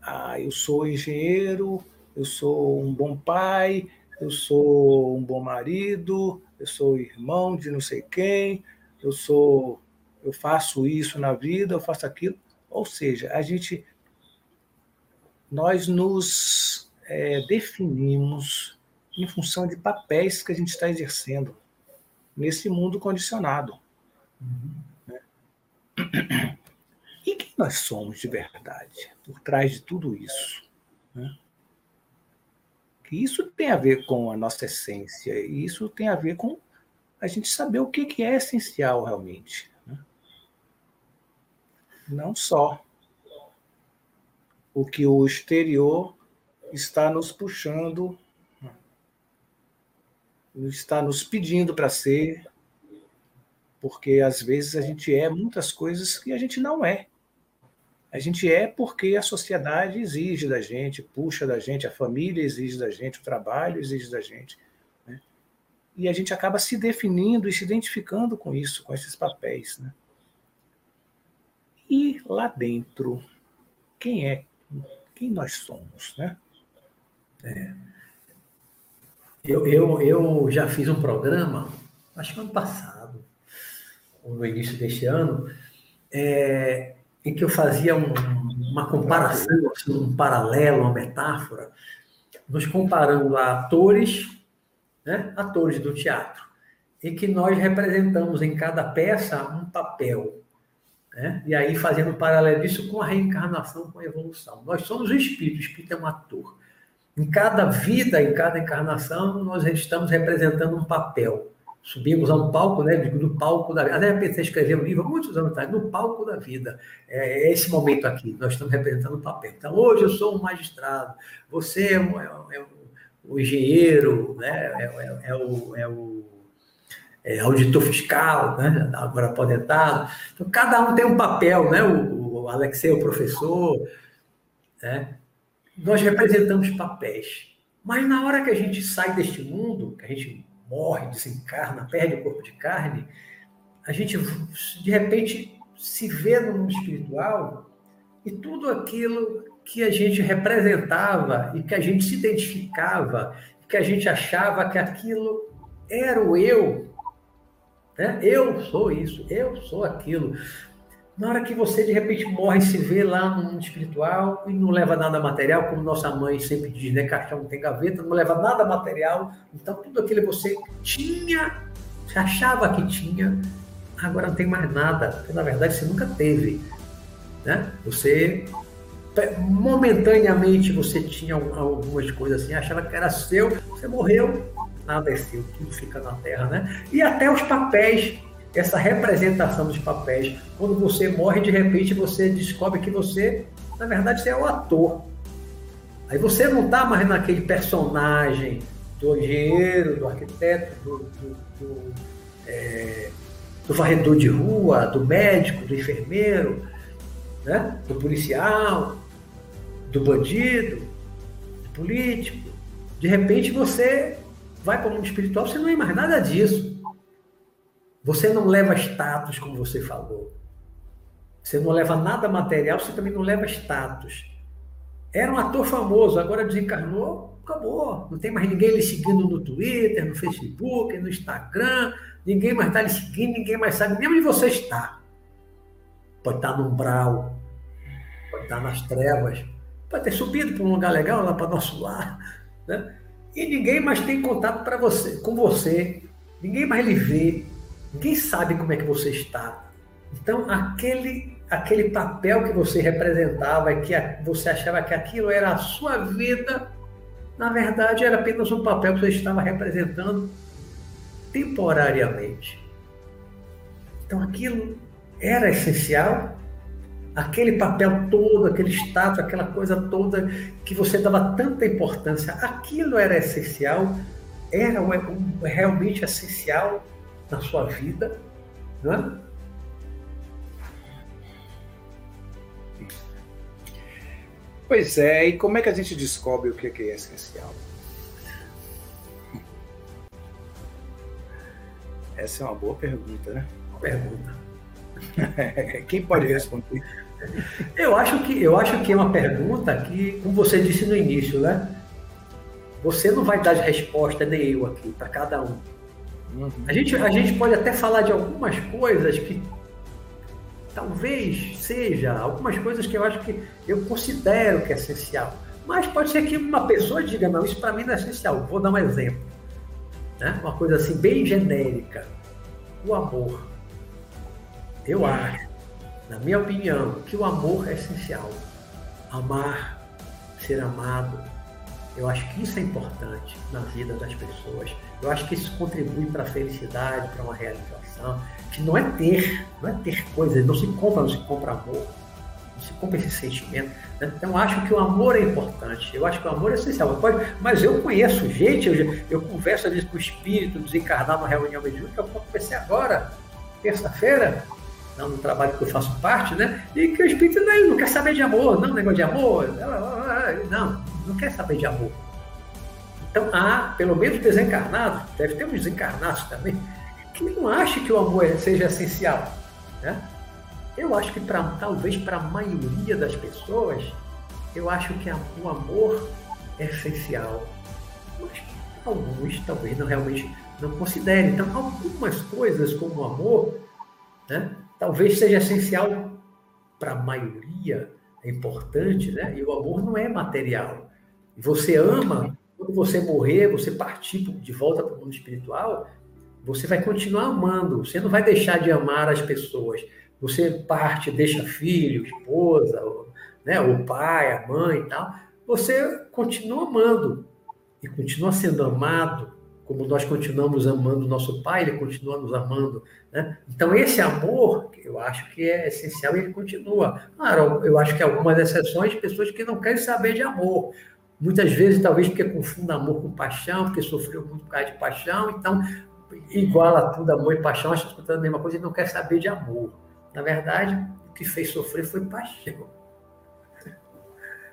Ah, eu sou engenheiro, eu sou um bom pai, eu sou um bom marido, eu sou irmão de não sei quem, eu sou, eu faço isso na vida, eu faço aquilo. Ou seja, a gente, nós nos é, definimos em função de papéis que a gente está exercendo nesse mundo condicionado. Uhum. E quem nós somos de verdade por trás de tudo isso? Né? Isso tem a ver com a nossa essência, isso tem a ver com a gente saber o que, é essencial realmente. Né? Não só o que o exterior está nos puxando, está nos pedindo para ser, porque às vezes a gente é muitas coisas que a gente não é. A gente é porque a sociedade exige da gente, puxa da gente, a família exige da gente, o trabalho exige da gente. Né? E a gente acaba se definindo e se identificando com isso, com esses papéis. Né? E lá dentro, quem é, quem nós somos, né? É. Eu, eu, eu já fiz um programa, acho que ano passado, ou no início deste ano, é, em que eu fazia um, uma comparação, assim, um paralelo, uma metáfora, nos comparando a atores, né, atores do teatro, em que nós representamos em cada peça um papel. Né? E aí fazendo um paralelo disso com a reencarnação, com a evolução. Nós somos o espírito, o espírito é um ator. Em cada vida, em cada encarnação, nós estamos representando um papel subimos a um palco, né, do palco da vida. Até pensei escrever um livro muitos anos atrás, no palco da vida. É, é esse momento aqui, nós estamos representando o papel. Então, hoje eu sou um magistrado, você é, um, é, é um, engenheiro, né, é, é, é o, é o auditor fiscal, né, agora aposentado. Então, cada um tem um papel, né, o, o Alexei o professor, né? Nós representamos papéis. Mas na hora que a gente sai deste mundo, que a gente morre, desencarna, perde o corpo de carne, a gente de repente se vê no mundo espiritual e tudo aquilo que a gente representava e que a gente se identificava, que a gente achava que aquilo era o eu. Né? Eu sou isso, eu sou aquilo. Na hora que você de repente morre e se vê lá no mundo espiritual e não leva nada material, como nossa mãe sempre diz, né? Caixão não tem gaveta, não leva nada material. Então tudo aquilo que você tinha, você achava que tinha, agora não tem mais nada. Porque na verdade você nunca teve. Né? Você momentaneamente você tinha algumas coisas assim, achava que era seu, você morreu, nada é seu, tudo fica na terra, né? E até os papéis, essa representação dos papéis, quando você morre, de repente você descobre que você, na verdade, é o ator. Aí você não está mais naquele personagem do engenheiro, do arquiteto, do, do, do, é, do varredor de rua, do médico, do enfermeiro, né? do policial, do bandido, do político. De repente você vai para o mundo espiritual, você não é mais nada disso. Você não leva status, como você falou. Você não leva nada material, você também não leva status. Era um ator famoso, agora desencarnou, acabou. Não tem mais ninguém lhe seguindo no Twitter, no Facebook, no Instagram. Ninguém mais está lhe seguindo, ninguém mais sabe nem onde você está. Pode estar no umbral, pode estar nas trevas, pode ter subido para um lugar legal, lá para nosso lar. Né? E ninguém mais tem contato para você, com você. Ninguém mais lhe vê. Ninguém sabe como é que você está. Então, aquele, aquele papel que você representava, que você achava que aquilo era a sua vida, na verdade era apenas um papel que você estava representando temporariamente. Então, aquilo era essencial aquele papel todo, aquele status, aquela coisa toda que você dava tanta importância, aquilo era essencial, era realmente essencial na sua vida, não é? Pois é, e como é que a gente descobre o que é essencial? Essa é uma boa pergunta, né? Pergunta. (laughs) Quem pode responder? Eu acho que eu acho que é uma pergunta que, como você disse no início, né? Você não vai dar resposta nem eu aqui para cada um. Uhum. A gente a gente pode até falar de algumas coisas que talvez seja algumas coisas que eu acho que eu considero que é essencial. Mas pode ser que uma pessoa diga não, isso para mim não é essencial. Vou dar um exemplo, né? Uma coisa assim bem genérica. O amor. Eu acho na minha opinião, que o amor é essencial. Amar, ser amado, eu acho que isso é importante na vida das pessoas. Eu acho que isso contribui para a felicidade, para uma realização, que não é ter, não é ter coisas, não se compra, não se compra amor, não se compra esse sentimento. Né? Então, acho que o amor é importante, eu acho que o amor é essencial. Pode, mas eu conheço gente, eu, eu converso às vezes com o espírito desencarnado numa reunião mediúnica, eu comecei agora, terça-feira, no trabalho que eu faço parte, né? E que o espírito não, não quer saber de amor, não, negócio de amor, não, não quer saber de amor. Então há, pelo menos desencarnados, deve ter uns desencarnados também, que não acham que o amor seja essencial. Né? Eu acho que pra, talvez para a maioria das pessoas, eu acho que o amor é essencial. Mas alguns talvez não realmente não considerem. Então, algumas coisas como o amor, né? talvez seja essencial para a maioria, é importante, né? E o amor não é material. Você ama, quando você morrer, você partir de volta para o mundo espiritual, você vai continuar amando, você não vai deixar de amar as pessoas. Você parte, deixa filho, esposa, né, o pai, a mãe e tal. Você continua amando e continua sendo amado como nós continuamos amando nosso Pai, Ele continua nos amando. Né? Então, esse amor, eu acho que é essencial e ele continua. Claro, eu acho que algumas exceções, pessoas que não querem saber de amor. Muitas vezes, talvez porque confundem amor com paixão, porque sofreu muito por causa de paixão, então iguala tudo, amor e paixão, acha que a mesma coisa e não quer saber de amor. Na verdade, o que fez sofrer foi paixão.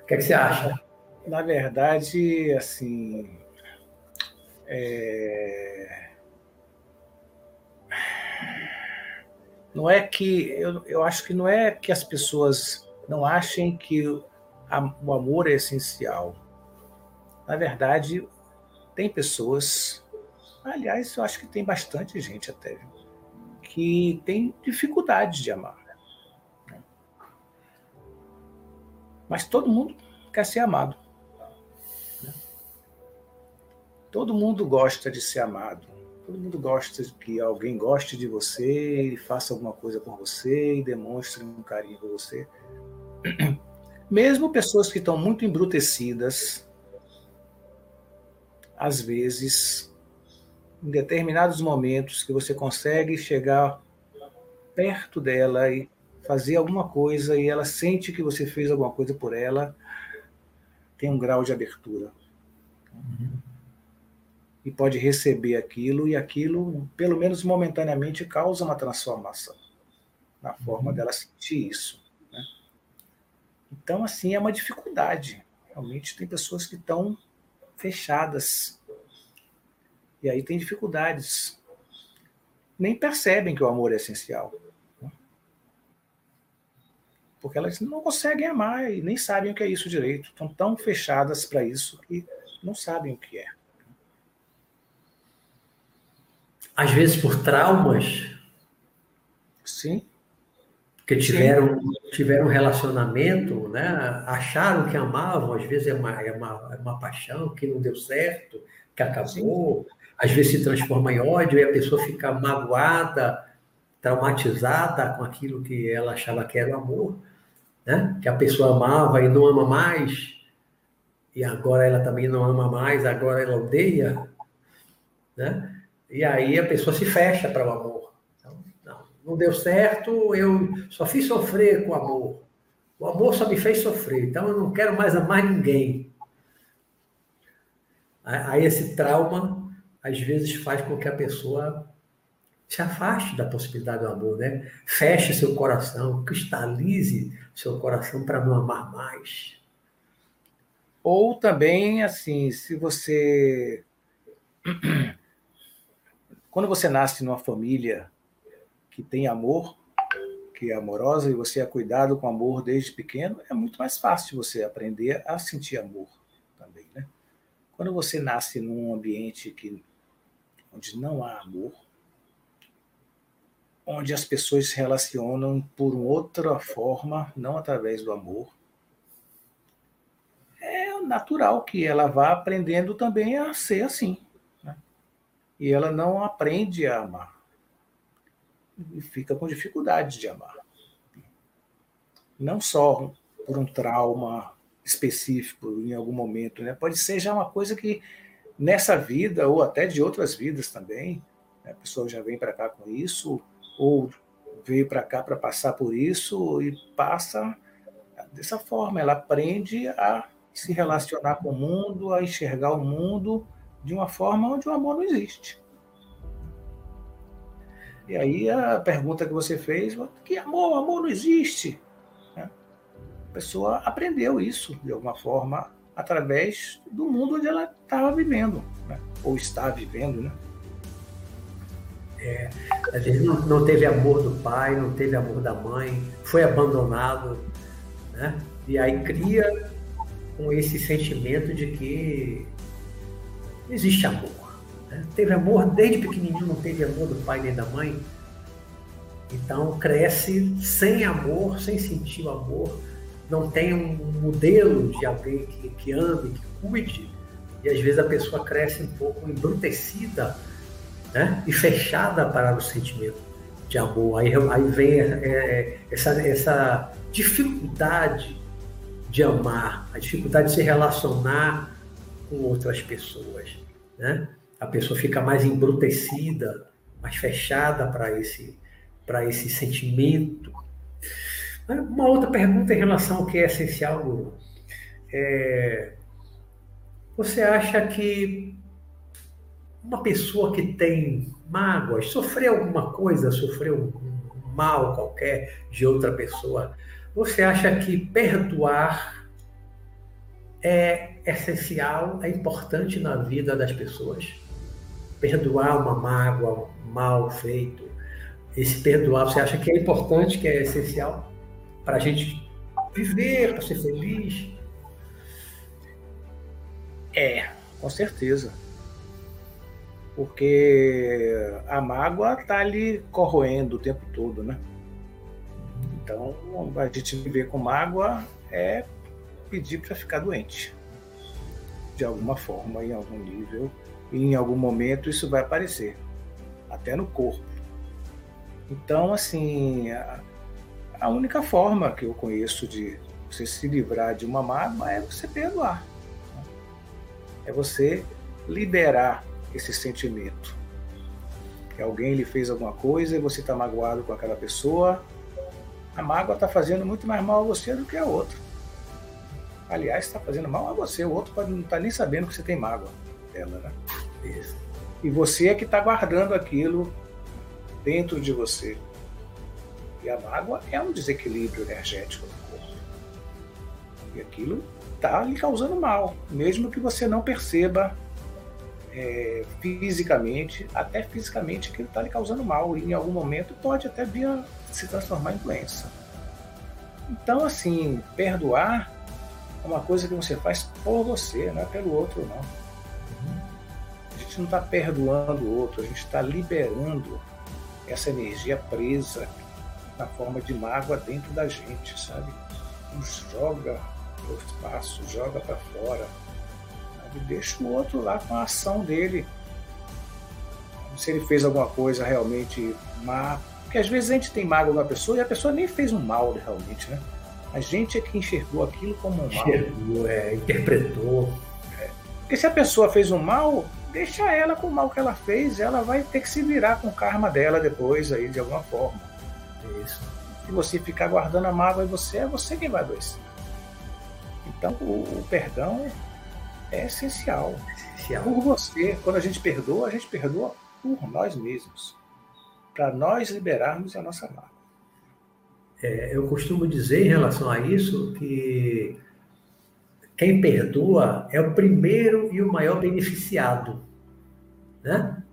O que, é que você acha? Na verdade, assim, é... Não é que. Eu, eu acho que não é que as pessoas não achem que o amor é essencial. Na verdade, tem pessoas, aliás, eu acho que tem bastante gente até, que tem dificuldade de amar. Né? Mas todo mundo quer ser amado. Né? Todo mundo gosta de ser amado. Todo mundo gosta que alguém goste de você faça alguma coisa por você e demonstre um carinho por você. (clears throat) Mesmo pessoas que estão muito embrutecidas, às vezes, em determinados momentos que você consegue chegar perto dela e fazer alguma coisa e ela sente que você fez alguma coisa por ela, tem um grau de abertura. Uhum e pode receber aquilo, e aquilo, pelo menos momentaneamente, causa uma transformação na forma uhum. dela sentir isso. Né? Então, assim, é uma dificuldade. Realmente tem pessoas que estão fechadas. E aí tem dificuldades. Nem percebem que o amor é essencial. Né? Porque elas não conseguem amar e nem sabem o que é isso direito. Estão tão fechadas para isso que não sabem o que é. às vezes por traumas. Sim. Que tiveram, tiveram um relacionamento, né? acharam que amavam, às vezes é uma, é, uma, é uma paixão que não deu certo, que acabou, Sim. às vezes se transforma em ódio e a pessoa fica magoada, traumatizada com aquilo que ela achava que era o amor, né? que a pessoa amava e não ama mais, e agora ela também não ama mais, agora ela odeia. Né? E aí a pessoa se fecha para o amor. Não deu certo, eu só fiz sofrer com o amor. O amor só me fez sofrer, então eu não quero mais amar ninguém. Aí esse trauma, às vezes, faz com que a pessoa se afaste da possibilidade do amor, né? Feche seu coração, cristalize seu coração para não amar mais. Ou também, assim, se você (clears throat) quando você nasce numa família que tem amor, que é amorosa, e você é cuidado com amor desde pequeno, é muito mais fácil você aprender a sentir amor também, né? Quando você nasce num ambiente que, onde não há amor, onde as pessoas se relacionam por outra forma, não através do amor, é natural que ela vá aprendendo também a ser assim e ela não aprende a amar. Fica com dificuldade de amar. Não só por um trauma específico em algum momento, né? pode ser já uma coisa que nessa vida, ou até de outras vidas também, né? a pessoa já vem para cá com isso, ou veio para cá para passar por isso e passa dessa forma. Ela aprende a se relacionar com o mundo, a enxergar o mundo de uma forma onde o amor não existe. E aí a pergunta que você fez, que amor, amor não existe. Né? A pessoa aprendeu isso de alguma forma através do mundo onde ela estava vivendo, né? ou está vivendo, né? É, às vezes não, não, teve amor do pai, não teve amor da mãe, foi abandonado, né? E aí cria com esse sentimento de que existe amor. Né? Teve amor desde pequenininho, não teve amor do pai nem da mãe. Então cresce sem amor, sem sentir o amor, não tem um modelo de alguém que, que ame, que cuide, e às vezes a pessoa cresce um pouco embrutecida né? e fechada para o sentimento de amor. Aí, aí vem é, essa, essa dificuldade de amar, a dificuldade de se relacionar com outras pessoas. Né? A pessoa fica mais embrutecida, mais fechada para esse, esse sentimento. Uma outra pergunta em relação ao que é essencial, Guru. É, você acha que uma pessoa que tem mágoas, sofreu alguma coisa, sofreu um mal qualquer de outra pessoa, você acha que perdoar é essencial, é importante na vida das pessoas? Perdoar uma mágoa, mal feito, esse perdoar, você acha que é importante, que é essencial para a gente viver, para ser feliz? É, com certeza. Porque a mágoa está ali corroendo o tempo todo, né? Então, a gente viver com mágoa é pedir para ficar doente. De alguma forma, em algum nível, e em algum momento isso vai aparecer, até no corpo. Então, assim, a, a única forma que eu conheço de você se livrar de uma mágoa é você perdoar. É você liberar esse sentimento. Que alguém lhe fez alguma coisa e você está magoado com aquela pessoa. A mágoa está fazendo muito mais mal a você do que a outra. Aliás, está fazendo mal a você. O outro pode não estar tá nem sabendo que você tem mágoa né? E você é que está guardando aquilo dentro de você. E a mágoa é um desequilíbrio energético do corpo. E aquilo está lhe causando mal, mesmo que você não perceba é, fisicamente, até fisicamente, ele está lhe causando mal. E em algum momento pode até vir a se transformar em doença. Então, assim, perdoar é uma coisa que você faz por você, não é pelo outro, não. A gente não está perdoando o outro, a gente está liberando essa energia presa na forma de mágoa dentro da gente, sabe? Nos joga para o espaço, joga para fora. Sabe? Deixa o outro lá com a ação dele. Se ele fez alguma coisa realmente má. Porque às vezes a gente tem mágoa na pessoa e a pessoa nem fez um mal realmente, né? A gente é que enxergou aquilo como um mal. Enxergou, é, interpretou. É. Porque se a pessoa fez um mal, deixa ela com o mal que ela fez, ela vai ter que se virar com o karma dela depois aí, de alguma forma. Isso. Se você ficar guardando a mágoa em você, é você quem vai adoecer. Então o, o perdão é essencial. essencial. Por você, quando a gente perdoa, a gente perdoa por nós mesmos. Para nós liberarmos a nossa mágoa. É, eu costumo dizer em relação a isso que quem perdoa é o primeiro e o maior beneficiado. Né?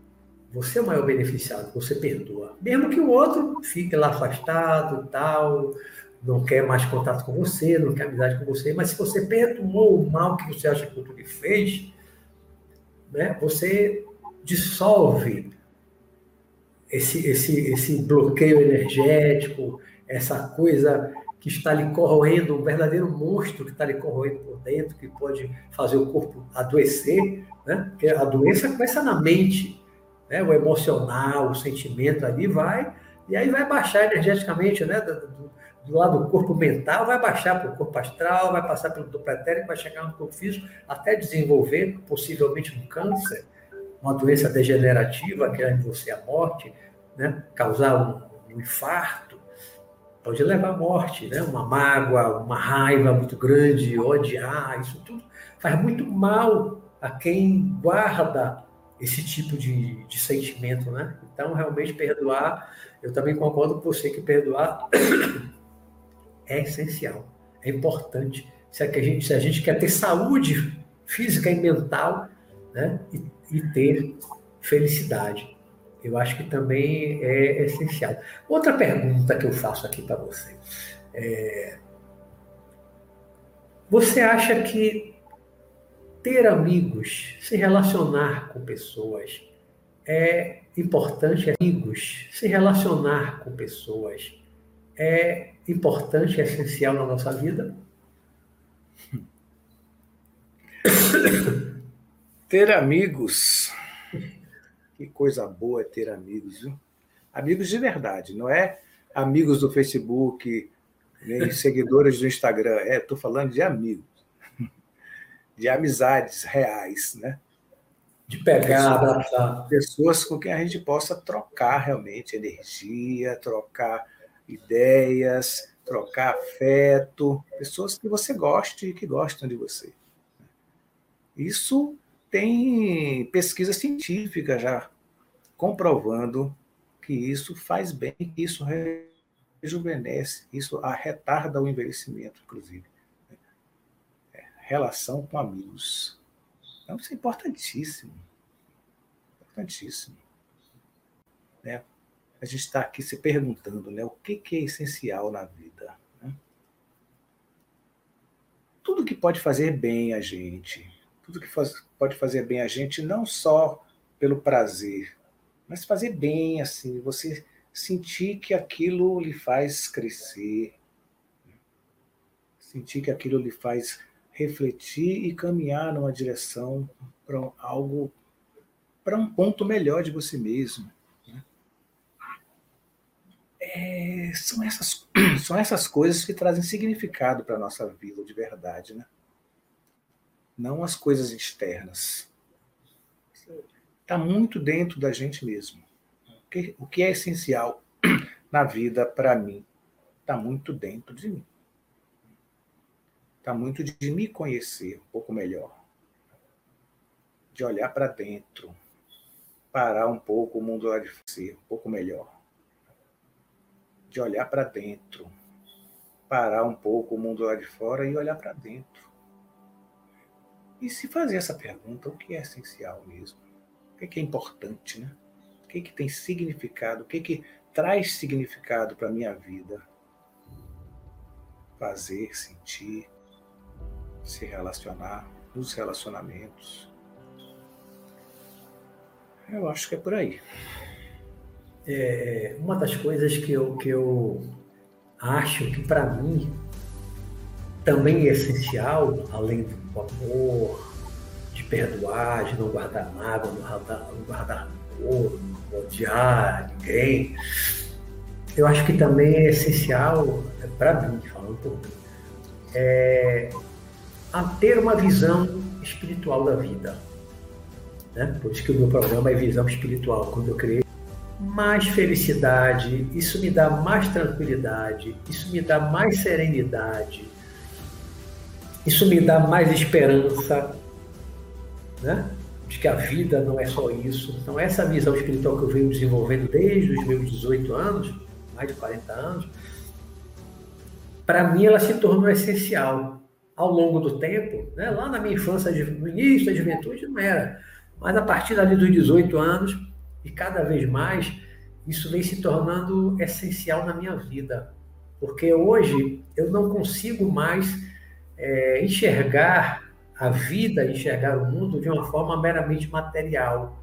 Você é o maior beneficiado, você perdoa. Mesmo que o outro fique lá afastado, tal, não quer mais contato com você, não quer amizade com você, mas se você perdoou o mal que você acha que o outro lhe fez, né, você dissolve esse, esse, esse bloqueio energético, essa coisa que está lhe corroendo, um verdadeiro monstro que está lhe corroendo por dentro, que pode fazer o corpo adoecer, né? Porque a doença começa na mente, né? O emocional, o sentimento ali vai, e aí vai baixar energeticamente, né? Do, do, do lado do corpo mental, vai baixar para o corpo astral, vai passar pelo corpo pretérito, vai chegar no corpo físico, até desenvolver, possivelmente, um câncer, uma doença degenerativa, que é em você a morte, né? causar um, um infarto, pode levar à morte, né? Uma mágoa, uma raiva muito grande, odiar, isso tudo faz muito mal a quem guarda esse tipo de, de sentimento, né? Então, realmente, perdoar, eu também concordo com você que perdoar (coughs) é essencial, é importante. Se a gente, se a gente quer ter saúde física e mental, né? E, e ter felicidade eu acho que também é essencial. Outra pergunta que eu faço aqui para você. É, você acha que ter amigos, se relacionar com pessoas, é importante? Amigos, se relacionar com pessoas, é importante, é essencial na nossa vida? Ter amigos que coisa boa é ter amigos, viu? Amigos de verdade, não é amigos do Facebook, nem (laughs) seguidores do Instagram. É, estou falando de amigos, de amizades reais, né? De pegar, abraçar. Pessoas com quem a gente possa trocar realmente energia, trocar ideias, trocar afeto, pessoas que você goste e que gostam de você. Isso tem pesquisa científica já comprovando que isso faz bem, que isso rejuvenesce, isso retarda o envelhecimento, inclusive. É, relação com amigos. Então, isso é importantíssimo. Importantíssimo. Né? A gente está aqui se perguntando né, o que, que é essencial na vida. Né? Tudo que pode fazer bem a gente, tudo que faz, pode fazer bem a gente, não só pelo prazer, mas fazer bem, assim, você sentir que aquilo lhe faz crescer, sentir que aquilo lhe faz refletir e caminhar numa direção para algo, para um ponto melhor de você mesmo. Né? É, são, essas, (clears throat) são essas coisas que trazem significado para a nossa vida de verdade, né? Não as coisas externas. Está muito dentro da gente mesmo. O que é essencial (clears throat) na vida para mim está muito dentro de mim. Está muito de me conhecer um pouco melhor. De olhar para dentro. Parar um pouco o mundo lá de ser um pouco melhor. De olhar para dentro. Parar um pouco o mundo lá de fora e olhar para dentro. E se fazer essa pergunta, o que é essencial mesmo? O que é, importante, né? O que, é que tem significado? O que, é que traz significado para a minha vida? Fazer, sentir, se relacionar, nos relacionamentos. Eu acho que é por aí. É, uma das coisas que eu, que eu acho que para mim também é essencial, além do amor, de perdoar, de não guardar mágoa, não guardar, não guardar rancor, não odiar ninguém. Eu acho que também é essencial, é para mim, falando por mim, é, a ter uma visão espiritual da vida. Né? Por isso que o meu programa é Visão Espiritual. Quando eu criei, mais felicidade, isso me dá mais tranquilidade, isso me dá mais serenidade, isso me dá mais esperança, né? de que a vida não é só isso. Então, essa visão espiritual que eu venho desenvolvendo desde os meus 18 anos, mais de 40 anos, para mim ela se tornou essencial ao longo do tempo. Né? Lá na minha infância, no início da juventude, não era. Mas a partir dali dos 18 anos, e cada vez mais, isso vem se tornando essencial na minha vida. Porque hoje eu não consigo mais é, enxergar a vida, enxergar o mundo de uma forma meramente material.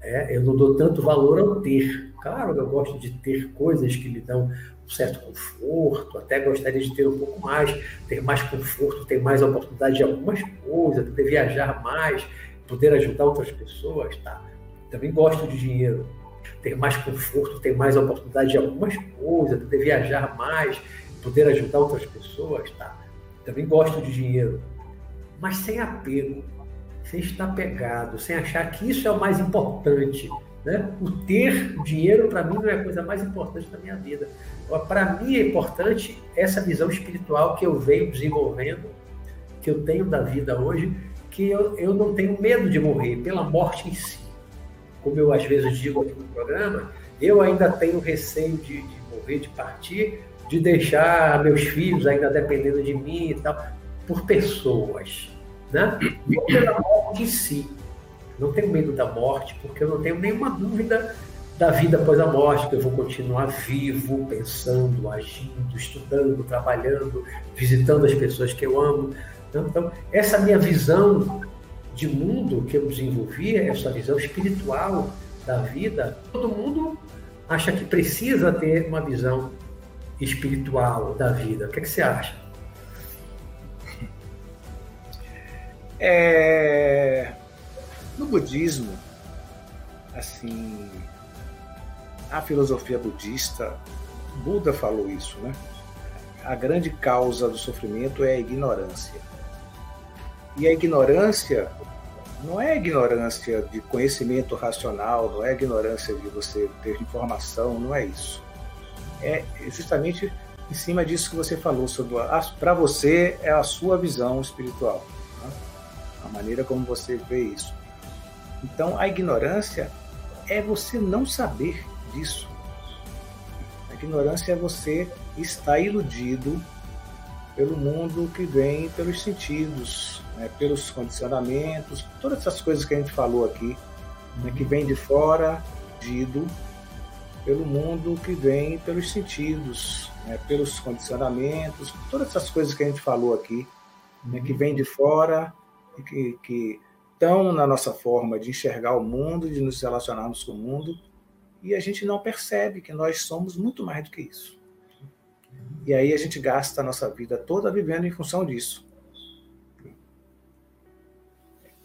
É, eu não dou tanto valor ao ter. Claro, eu gosto de ter coisas que lhe dão um certo conforto, até gostaria de ter um pouco mais, ter mais conforto, ter mais oportunidade de algumas coisas, poder viajar mais, poder ajudar outras pessoas, tá? Também gosto de dinheiro, ter mais conforto, ter mais oportunidade de algumas coisas, poder viajar mais, poder ajudar outras pessoas, tá? Também gosto de dinheiro, mas sem apego, sem estar pegado, sem achar que isso é o mais importante. Né? O ter dinheiro, para mim, não é a coisa mais importante da minha vida. Para mim é importante essa visão espiritual que eu venho desenvolvendo, que eu tenho da vida hoje, que eu, eu não tenho medo de morrer pela morte em si. Como eu às vezes digo aqui no programa, eu ainda tenho receio de, de morrer, de partir, de deixar meus filhos ainda dependendo de mim e tal por pessoas, né? Não pela morte em si. Não tenho medo da morte, porque eu não tenho nenhuma dúvida da vida após a morte, que eu vou continuar vivo, pensando, agindo, estudando, trabalhando, visitando as pessoas que eu amo. Então, essa minha visão de mundo que eu desenvolvi, essa visão espiritual da vida, todo mundo acha que precisa ter uma visão espiritual da vida. O que, é que você acha? É, no budismo, assim, a filosofia budista, Buda falou isso, né? A grande causa do sofrimento é a ignorância. E a ignorância não é ignorância de conhecimento racional, não é ignorância de você ter informação, não é isso. É justamente em cima disso que você falou sobre para você é a sua visão espiritual a maneira como você vê isso. Então, a ignorância é você não saber disso. A ignorância é você estar iludido pelo mundo que vem pelos sentidos, né, pelos condicionamentos, todas essas coisas que a gente falou aqui, né, que vem de fora, iludido pelo mundo que vem pelos sentidos, né, pelos condicionamentos, todas essas coisas que a gente falou aqui, né, que vem de fora, que, que estão na nossa forma de enxergar o mundo, de nos relacionarmos com o mundo, e a gente não percebe que nós somos muito mais do que isso. E aí a gente gasta a nossa vida toda vivendo em função disso.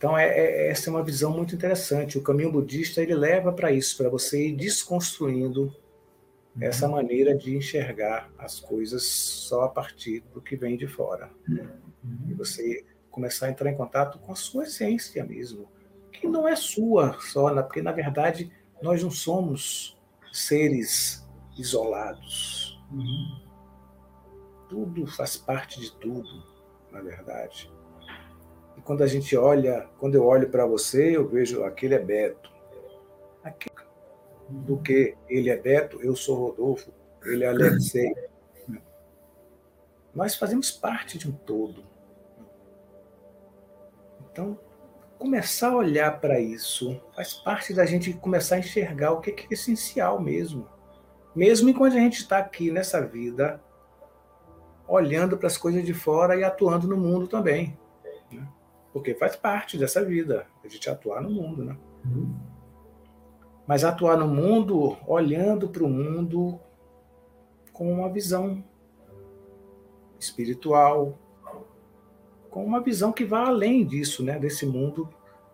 Então é, é, essa é uma visão muito interessante. O caminho budista ele leva para isso, para você ir desconstruindo essa maneira de enxergar as coisas só a partir do que vem de fora. Uhum. E você começar a entrar em contato com a sua essência mesmo, que não é sua só, porque na verdade nós não somos seres isolados. Uhum. Tudo faz parte de tudo, na verdade. Quando a gente olha, quando eu olho para você, eu vejo aquele é Beto. Aquele, do que ele é Beto, eu sou Rodolfo, ele é Alexei. Nós fazemos parte de um todo. Então, começar a olhar para isso faz parte da gente começar a enxergar o que é, essencial mesmo. Mesmo enquanto a gente está aqui nessa vida, olhando para as coisas de fora e atuando no mundo também. Porque faz parte dessa vida, a gente atuar no mundo. Né? Uhum. Mas atuar no mundo olhando para o mundo com uma visão espiritual, com uma visão que vá além disso, né, desse mundo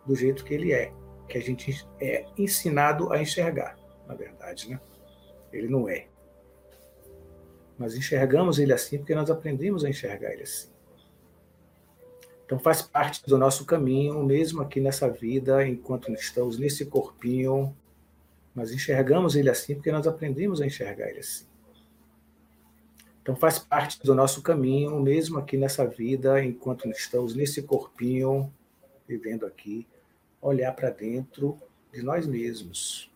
do jeito que ele é, que a gente é ensinado a enxergar, na verdade, né? Ele não é. Nós enxergamos ele assim porque nós aprendemos a enxergar ele assim. Então faz parte do nosso caminho, mesmo aqui nessa vida, enquanto estamos nesse corpinho, nós enxergamos ele assim porque nós aprendemos a enxergar ele assim. Então faz parte do nosso caminho, mesmo aqui nessa vida, enquanto estamos nesse corpinho, vivendo aqui, olhar para dentro de nós mesmos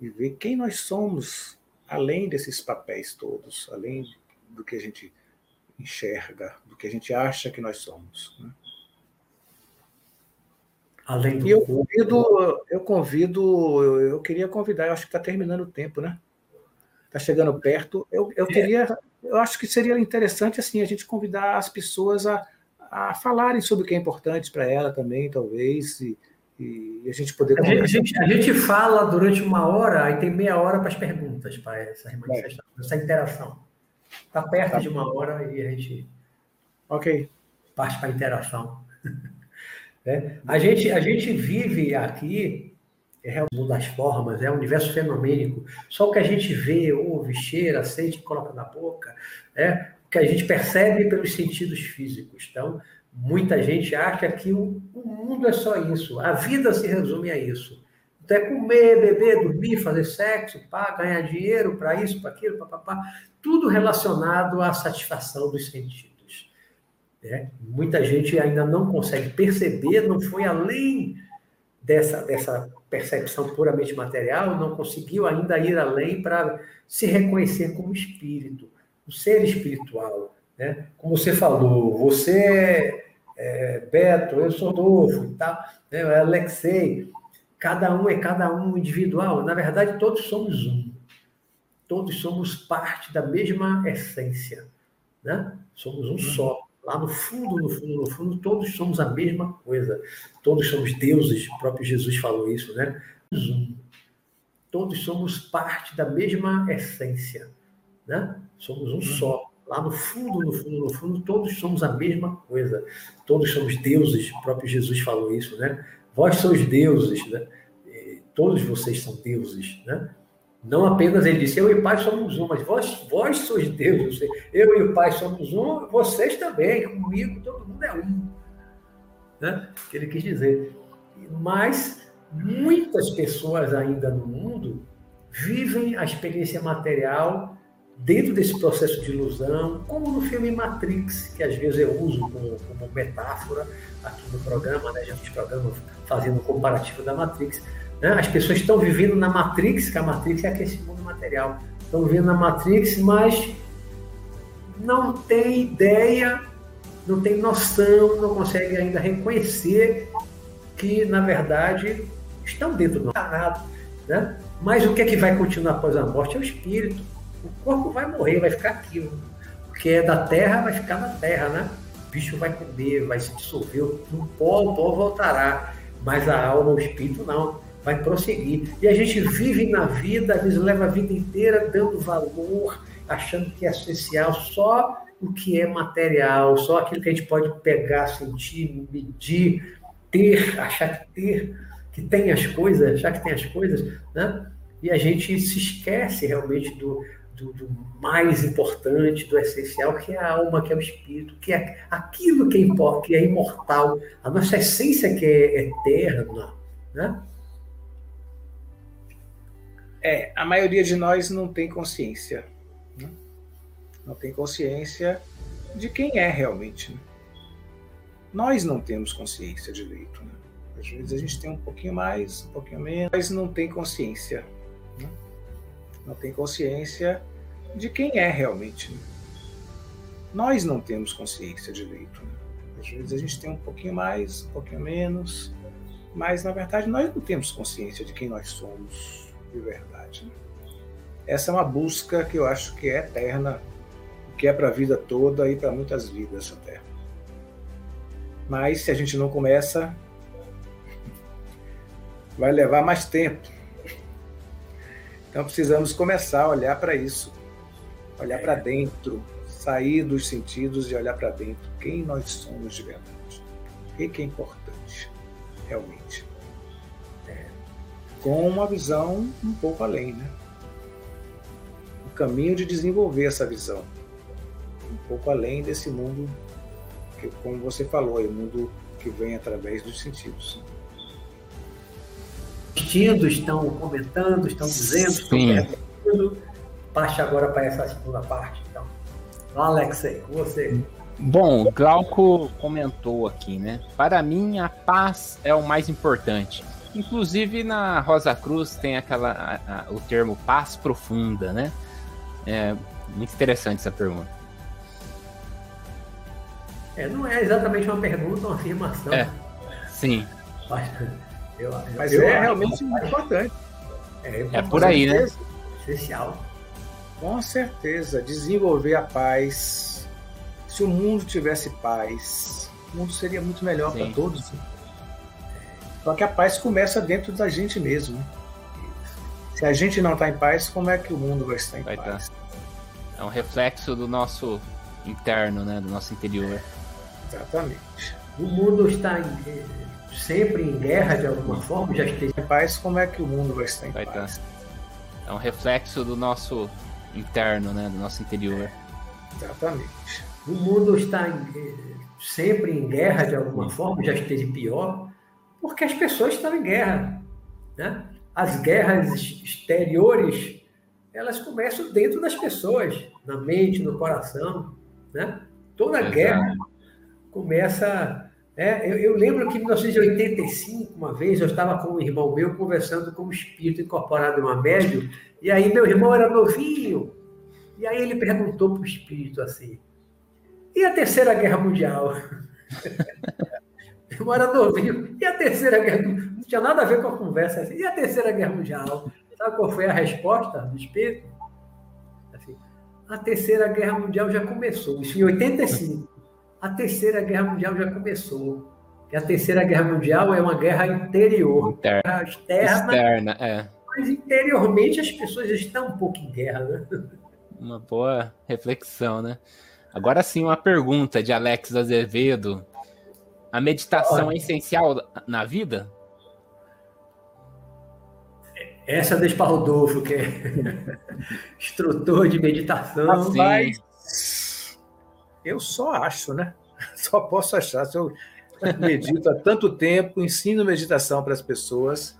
e ver quem nós somos, além desses papéis todos, além do que a gente enxerga, do que a gente acha que nós somos. Né? Além do e eu convido, eu convido, eu, queria convidar, eu acho que está terminando o tempo, né? Está chegando perto. Eu, eu é. queria eu acho que seria interessante assim a gente convidar as pessoas a, a falarem sobre o que é importante para ela também, talvez, e, e a gente poder. A gente, a gente, a, gente, fala durante uma hora, aí tem meia hora para as perguntas, para essa é. essa interação. Está perto tá. de uma hora e a gente. Ok. Parte para a interação. (laughs) é. a, gente, a gente vive aqui é o mundo das formas, é o universo fenomênico. Só o que a gente vê, ouve, cheira, sente, coloca na boca, é o que a gente percebe pelos sentidos físicos. Então, muita gente acha que o, o mundo é só isso, a vida se resume a isso. Então, é comer, beber, dormir, fazer sexo, pá, ganhar dinheiro para isso, para aquilo, papapá, tudo relacionado à satisfação dos sentidos. É? Muita gente ainda não consegue perceber, não foi além dessa, dessa percepção puramente material, não conseguiu ainda ir além para se reconhecer como espírito, um ser espiritual. Né? Como você falou, você é, é Beto, eu sou Adolfo, tá? né? é Alexei. Cada um é cada um individual. Na verdade, todos somos um. Todos somos parte da mesma essência. Né? Somos um só. Lá no fundo, no fundo, no fundo, todos somos a mesma coisa. Todos somos deuses. O próprio Jesus falou isso, né? Todos somos parte da mesma essência, né? Somos um só. Lá no fundo, no fundo, no fundo, todos somos a mesma coisa. Todos somos deuses. O próprio Jesus falou isso, né? Vós sois deuses, né? Todos vocês são deuses, né? Não apenas ele disse, eu e o Pai somos um, mas vós, vós sois Deus. Eu e o Pai somos um, vocês também, comigo, todo mundo é um. Né? Que ele quis dizer. Mas muitas pessoas ainda no mundo vivem a experiência material dentro desse processo de ilusão, como no filme Matrix, que às vezes eu uso como, como metáfora aqui no programa, né? Já fiz programa fazendo um comparativo da Matrix né? As pessoas estão vivendo na Matrix, que a Matrix é esse mundo material. Estão vivendo na Matrix, mas não tem ideia, não tem noção, não consegue ainda reconhecer que, na verdade, estão dentro do nada. Né? Mas o que é que vai continuar após a morte é o espírito. O corpo vai morrer, vai ficar aqui. O que é da terra vai ficar na terra, né? Bicho vai comer, vai se dissolver, no pó, o pó voltará, mas a alma, o espírito não, vai prosseguir. E a gente vive na vida, às vezes leva a vida inteira dando valor, achando que é essencial só o que é material, só aquilo que a gente pode pegar, sentir, medir, ter, achar que ter, que tem as coisas, achar que tem as coisas, né? E a gente se esquece realmente do, do, do, mais importante, do essencial, que é a alma, que é o espírito, que é aquilo que é, que é imortal, a nossa essência que é eterna. Né? É, a maioria de nós não tem consciência. Né? Não tem consciência de quem é realmente. Né? Nós não temos consciência direito. Né? Às vezes a gente tem um pouquinho mais, um pouquinho menos, mas não tem consciência. Né? Não tem consciência de quem é realmente. Nós não temos consciência direito. Às vezes a gente tem um pouquinho mais, um pouquinho menos, mas na verdade nós não temos consciência de quem nós somos de verdade. Essa é uma busca que eu acho que é eterna, que é para a vida toda e para muitas vidas até. Mas se a gente não começa, vai levar mais tempo. Então precisamos começar a olhar para isso olhar para dentro, sair dos sentidos e olhar para dentro. Quem nós somos de verdade? O que é importante, realmente? É, com uma visão um pouco além, né? O caminho de desenvolver essa visão, um pouco além desse mundo que, como você falou, é o mundo que vem através dos sentidos. Assistindo, estão comentando, estão dizendo, estão perguntando parte agora para essa segunda parte. Então, Alexei, com você. Bom, Glauco comentou aqui, né? Para mim, a paz é o mais importante. Inclusive na Rosa Cruz tem aquela a, a, o termo paz profunda, né? É muito interessante essa pergunta. É, não é exatamente uma pergunta, uma afirmação. É, sim. Eu, Mas eu, é realmente muito importante. É, é por aí, né? Essencial. Com certeza, desenvolver a paz. Se o mundo tivesse paz, o mundo seria muito melhor para todos. Só que a paz começa dentro da gente mesmo. Se a gente não está em paz, como é que o mundo vai estar em vai paz? Tá. É um reflexo do nosso interno, né? Do nosso interior. Exatamente. O mundo está em, sempre em guerra de alguma forma, já esteja em paz, como é que o mundo vai estar em vai paz? Tá. É um reflexo do nosso interno, né, do nosso interior. Exatamente. O mundo está em, sempre em guerra de alguma forma, já esteve pior, porque as pessoas estão em guerra, né? As guerras exteriores, elas começam dentro das pessoas, na mente, no coração, né? Toda Exato. guerra começa é, eu, eu, lembro que em 1985, uma vez, eu estava com um irmão meu conversando com um espírito incorporado em uma médium, e aí meu irmão era novinho. E aí ele perguntou para o espírito assim: e a Terceira Guerra Mundial? (laughs) irmão era novinho. E a Terceira Guerra Não tinha nada a ver com a conversa. Assim, e a Terceira Guerra Mundial? Sabe qual foi a resposta do espírito? Assim, a Terceira Guerra Mundial já começou, isso em 85 a Terceira Guerra Mundial já começou. E a Terceira Guerra Mundial é uma guerra interior, Interna. guerra externa, externa é. mas interiormente as pessoas estão um pouco em guerra, né? Uma boa reflexão, né? Agora sim, uma pergunta de Alex Azevedo. A meditação Olha, é essencial na vida? Essa é do Rodolfo, que é (laughs) instrutor de meditação. Rapaz, eu só acho, né? (laughs) Só posso achar. Se eu medito há tanto tempo, ensino meditação para as pessoas.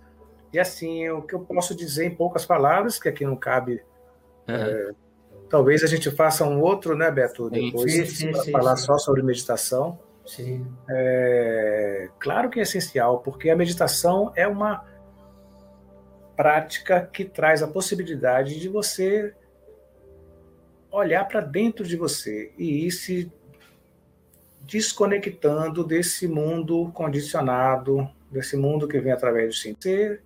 E assim, o que eu posso dizer em poucas palavras, que aqui não cabe. Uhum. É, talvez a gente faça um outro, né, Beto? Depois, sim, sim, para sim, falar só sobre meditação. Sim. É, claro que é essencial, porque a meditação é uma prática que traz a possibilidade de você olhar para dentro de você e ir se desconectando desse mundo condicionado, desse mundo que vem através do. Você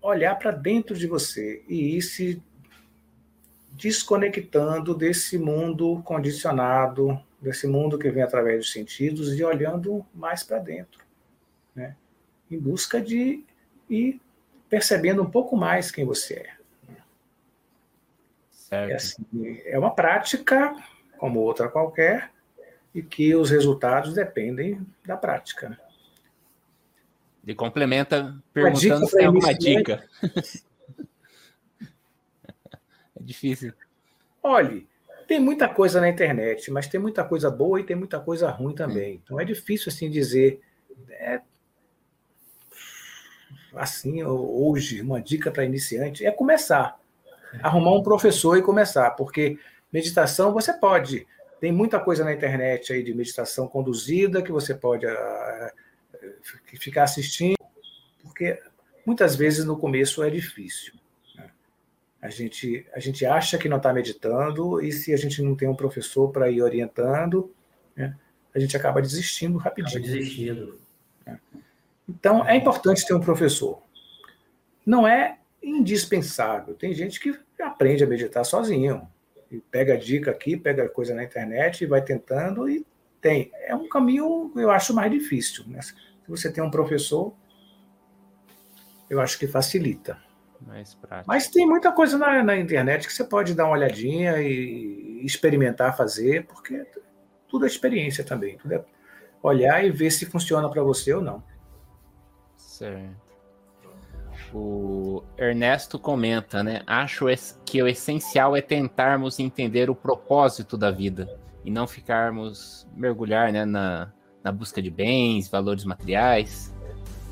olhar para dentro de você e ir se desconectando desse mundo condicionado, desse mundo que vem através dos sentidos e olhando mais para dentro, né? em busca de ir percebendo um pouco mais quem você é. É, assim, é uma prática, como outra qualquer, e que os resultados dependem da prática. Ele complementa perguntando se tem alguma dica. (laughs) é difícil. Olhe, tem muita coisa na internet, mas tem muita coisa boa e tem muita coisa ruim também. Então é difícil assim dizer. É, assim, hoje, uma dica para iniciante é começar. Arrumar um professor e começar, porque meditação você pode. Tem muita coisa na internet aí de meditação conduzida que você pode uh, ficar assistindo, porque muitas vezes no começo é difícil. Né? A, gente, a gente acha que não está meditando, e se a gente não tem um professor para ir orientando, né, a gente acaba desistindo rapidinho. Acaba desistindo. Né? Então, é importante ter um professor. Não é indispensável. Tem gente que aprende a meditar sozinho. E pega dica aqui, pega coisa na internet e vai tentando e tem. É um caminho, eu acho, mais difícil. Né? Se você tem um professor, eu acho que facilita. Mais prático. Mas tem muita coisa na, na internet que você pode dar uma olhadinha e experimentar fazer, porque tudo é experiência também. Tudo é olhar e ver se funciona para você ou não. Certo. O Ernesto comenta, né? Acho que o essencial é tentarmos entender o propósito da vida e não ficarmos mergulhar né, na, na busca de bens, valores materiais.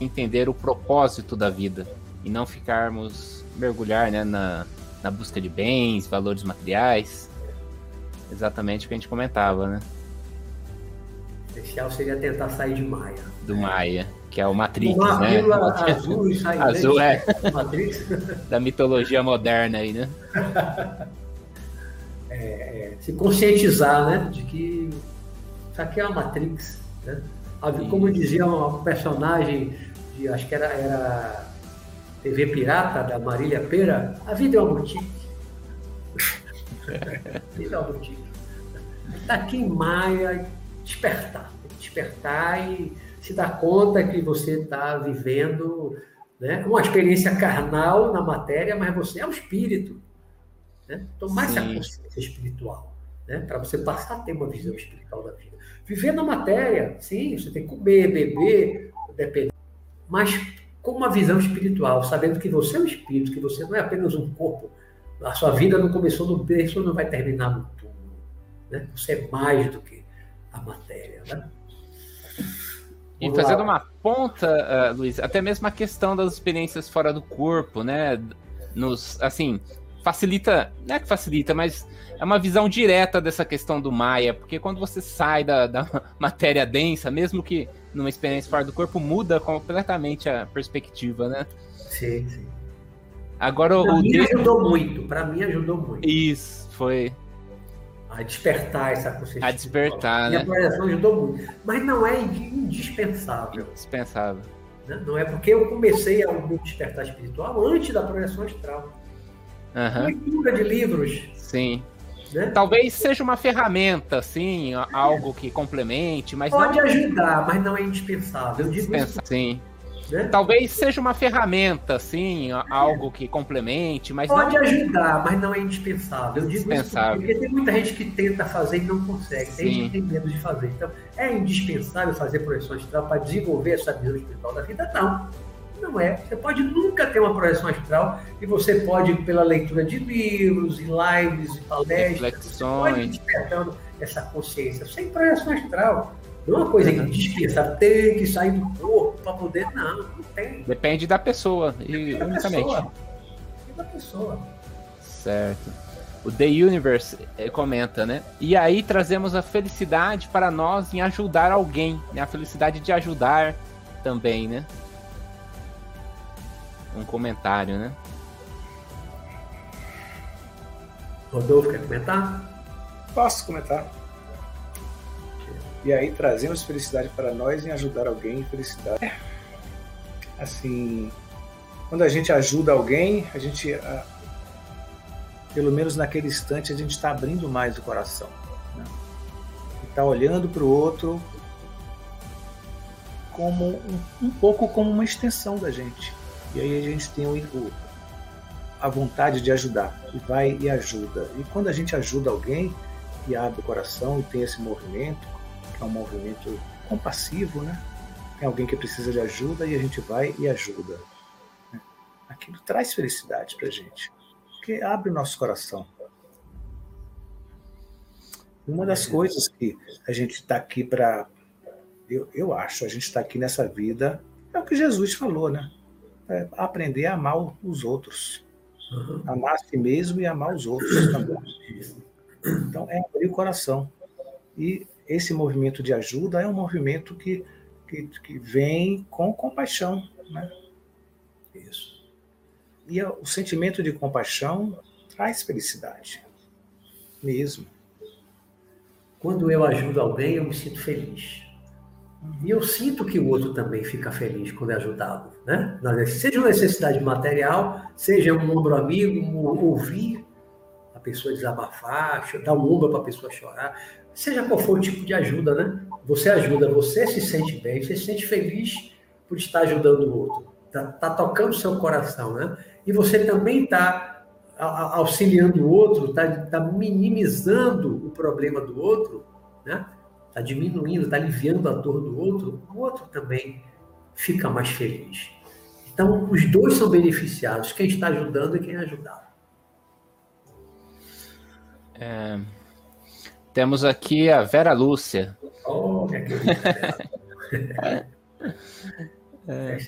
Entender o propósito da vida e não ficarmos mergulhar né, na, na busca de bens, valores materiais. Exatamente o que a gente comentava, né? O essencial seria tentar sair de Maia. Do Maia que é o Matrix, Uma né? (laughs) azul, e sai azul é. Matrix. (laughs) da mitologia moderna aí, né? (laughs) É, é, se conscientizar, né, de que isso aqui é uma Matrix, né? Como dizia um personagem de, acho que era, era TV Pirata, da Marília Pera, a vida é uma boutique. a vida é uma boutique. Está aqui em Maia, despertar. Despertar e se dá conta que você está vivendo né, uma experiência carnal na matéria, mas você é um espírito. Né? Tomar essa consciência espiritual, né, para você passar a ter uma visão espiritual da vida. Viver na matéria, sim, você tem que comer, beber, depender, mas com uma visão espiritual, sabendo que você é um espírito, que você não é apenas um corpo. A sua vida não começou no berço, não vai terminar no túmulo. Né? Você é mais do que a matéria. Né? E fazendo uma ponta, uh, Luiz, até mesmo a questão das experiências fora do corpo, né? Nos, assim, facilita, não é que facilita, mas é uma visão direta dessa questão do Maia, porque quando você sai da, da (laughs) matéria densa, mesmo que numa experiência fora do corpo, muda completamente a perspectiva, né? Sim, sim. Agora pra o. Mim ajudou muito, para mim ajudou muito. Isso, foi a despertar essa consciência. A despertar, né? E a projeção ajudou muito. Mas não é indispensável. Indispensável. Né? Não é porque eu comecei a meu despertar espiritual antes da projeção astral. Uhum. Leitura de livros. Sim. Né? Talvez seja uma ferramenta, assim, algo que complemente, mas Pode não... ajudar, mas não é indispensável. Eu digo isso. Sim. Né? Talvez seja uma ferramenta, assim, algo que complemente, mas Pode não... ajudar, mas não é indispensável. Eu digo indispensável. isso porque tem muita gente que tenta fazer e não consegue. Tem Sim. gente que tem medo de fazer. Então, é indispensável fazer projeção astral para desenvolver essa visão espiritual da vida? Não. Não é. Você pode nunca ter uma projeção astral e você pode, pela leitura de livros, e lives, e palestras, Reflexões. você pode ir despertando essa consciência sem projeção astral. Não é uma coisa que dispensa, tem que sair do corpo para poder. Não, não tem. Depende da pessoa, e da unicamente. Pessoa. da pessoa. Certo. O The Universe eh, comenta, né? E aí trazemos a felicidade para nós em ajudar alguém, né? A felicidade de ajudar também, né? Um comentário, né? Rodolfo, quer comentar? Posso comentar. E aí trazemos felicidade para nós em ajudar alguém felicidade. É. Assim, quando a gente ajuda alguém, a gente, pelo menos naquele instante, a gente está abrindo mais o coração. Né? está olhando para o outro como um, um, pouco como uma extensão da gente. E aí a gente tem o, a vontade de ajudar e vai e ajuda. E quando a gente ajuda alguém e abre o coração e tem esse movimento, é um movimento compassivo, né? Tem alguém que precisa de ajuda e a gente vai e ajuda. Aquilo traz felicidade para a gente, porque abre o nosso coração. Uma das coisas que a gente está aqui para. Eu, eu acho, a gente está aqui nessa vida, é o que Jesus falou, né? É aprender a amar os outros. Uhum. Amar a si mesmo e amar os outros também. Então, é abrir o coração. E esse movimento de ajuda é um movimento que, que, que vem com compaixão, né? Isso. E o sentimento de compaixão traz felicidade. Mesmo. Quando eu ajudo alguém, eu me sinto feliz. E eu sinto que o outro também fica feliz quando é ajudado. Né? Seja uma necessidade material, seja um ombro amigo, um ouvir a pessoa desabafar, dar um ombro para a pessoa chorar, seja qual for o tipo de ajuda, né? Você ajuda, você se sente bem, você se sente feliz por estar ajudando o outro. Está tá tocando seu coração, né? E você também está auxiliando o outro, está tá minimizando o problema do outro, né? Está diminuindo, está aliviando a dor do outro, o outro também fica mais feliz. Então, os dois são beneficiados, quem está ajudando e quem é ajudado. É, temos aqui a Vera Lúcia. Oh, minha querida. é.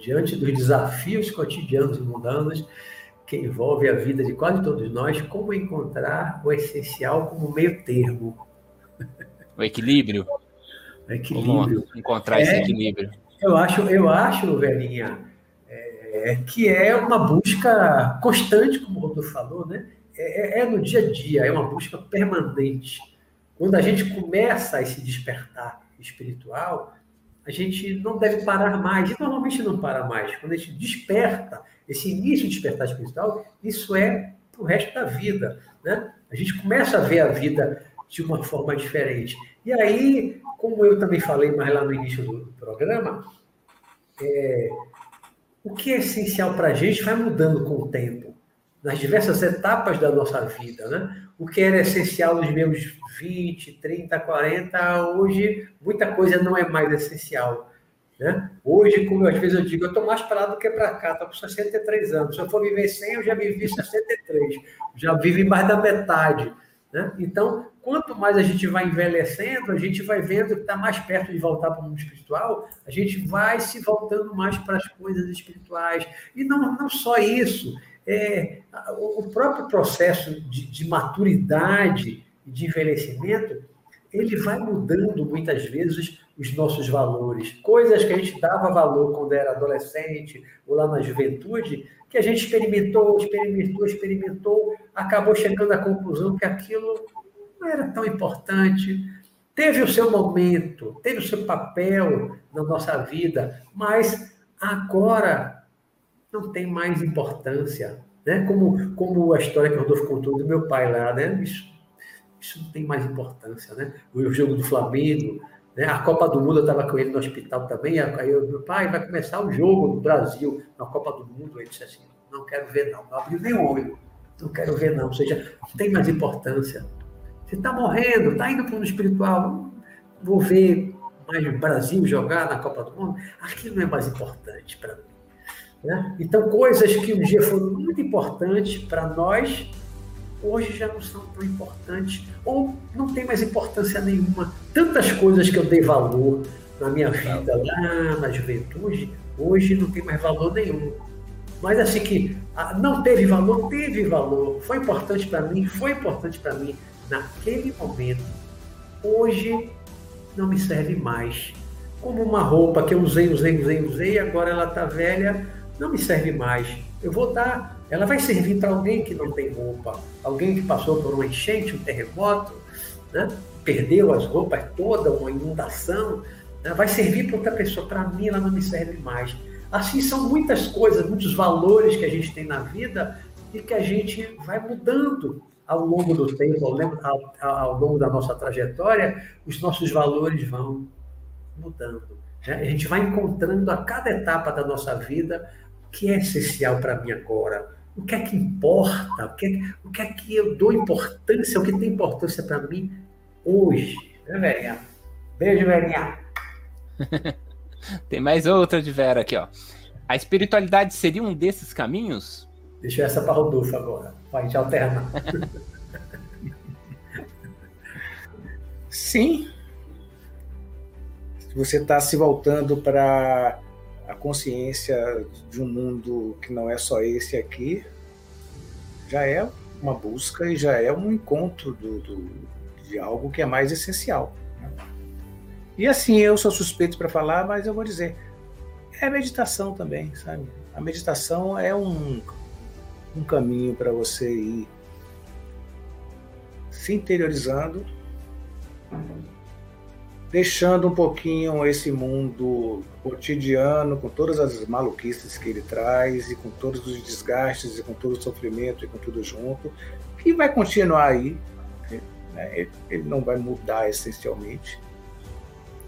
Diante dos desafios cotidianos e mundanos, que envolve a vida de quase todos nós, como encontrar o essencial como meio termo. O equilíbrio. O equilíbrio. Como encontrar é, esse equilíbrio. Eu acho, eu acho, velhinha, é, que é uma busca constante, como o Rodolfo falou, né? É, é, é no dia a dia, é uma busca permanente. Quando a gente começa a se despertar espiritual, a gente não deve parar mais, e normalmente não para mais. Quando a gente desperta, esse início de despertar espiritual, isso é para o resto da vida. Né? A gente começa a ver a vida de uma forma diferente. E aí, como eu também falei mais lá no início do programa, é, o que é essencial para a gente vai mudando com o tempo, nas diversas etapas da nossa vida. Né? O que era essencial nos meus 20, 30, 40, hoje muita coisa não é mais essencial. Né? Hoje, como às vezes eu digo, eu estou mais para lá do que para cá, estou com 63 anos. Se eu for viver 100, eu já vivi 63, já vivi mais da metade. Né? Então, quanto mais a gente vai envelhecendo, a gente vai vendo que está mais perto de voltar para o mundo espiritual, a gente vai se voltando mais para as coisas espirituais. E não, não só isso, é, o próprio processo de, de maturidade de envelhecimento, ele vai mudando muitas vezes os nossos valores. Coisas que a gente dava valor quando era adolescente ou lá na juventude, que a gente experimentou, experimentou, experimentou, acabou chegando à conclusão que aquilo não era tão importante. Teve o seu momento, teve o seu papel na nossa vida, mas agora não tem mais importância. Né? Como, como a história que o Rodolfo contou do meu pai lá, né? Isso, isso não tem mais importância. Né? O jogo do Flamengo, né? A Copa do Mundo, eu estava com ele no hospital também. Aí eu, meu pai, vai começar o jogo no Brasil, na Copa do Mundo. Ele disse assim: não quero ver, não. Não abriu nem o olho. Não quero ver, não. Ou seja, não tem mais importância. Você está morrendo, está indo para o mundo espiritual. Vou ver mais o Brasil jogar na Copa do Mundo. Aquilo não é mais importante para mim. Né? Então, coisas que um dia foram muito importantes para nós, hoje já não são tão importantes ou não tem mais importância nenhuma. Tantas coisas que eu dei valor na minha vida lá na juventude, hoje não tem mais valor nenhum. Mas assim que ah, não teve valor, teve valor. Foi importante para mim, foi importante para mim naquele momento. Hoje não me serve mais. Como uma roupa que eu usei, usei, usei, usei, agora ela está velha, não me serve mais. Eu vou dar ela vai servir para alguém que não tem roupa, alguém que passou por uma enchente, um terremoto, né? perdeu as roupas toda, uma inundação, né? vai servir para outra pessoa. Para mim, ela não me serve mais. Assim são muitas coisas, muitos valores que a gente tem na vida e que a gente vai mudando ao longo do tempo, ao, ao, longo da nossa trajetória, os nossos valores vão mudando. Né? A gente vai encontrando a cada etapa da nossa vida que é essencial para mim agora, o que é que importa, o que é, o que, é que eu dou importância, o que tem importância para mim hoje. Né, Verinha? Beijo, Verinha. (laughs) tem mais outra de Vera aqui, ó. A espiritualidade seria um desses caminhos? Deixa essa para Rodolfo agora, para a gente alternar. (laughs) Sim. Você está se voltando para a consciência de um mundo que não é só esse aqui, já é uma busca e já é um encontro do, do de algo que é mais essencial. Né? E assim, eu sou suspeito para falar, mas eu vou dizer, é meditação também, sabe? A meditação é um, um caminho para você ir se interiorizando, deixando um pouquinho esse mundo cotidiano, com todas as maluquices que ele traz, e com todos os desgastes, e com todo o sofrimento, e com tudo junto, que vai continuar aí. Né? Ele não vai mudar essencialmente.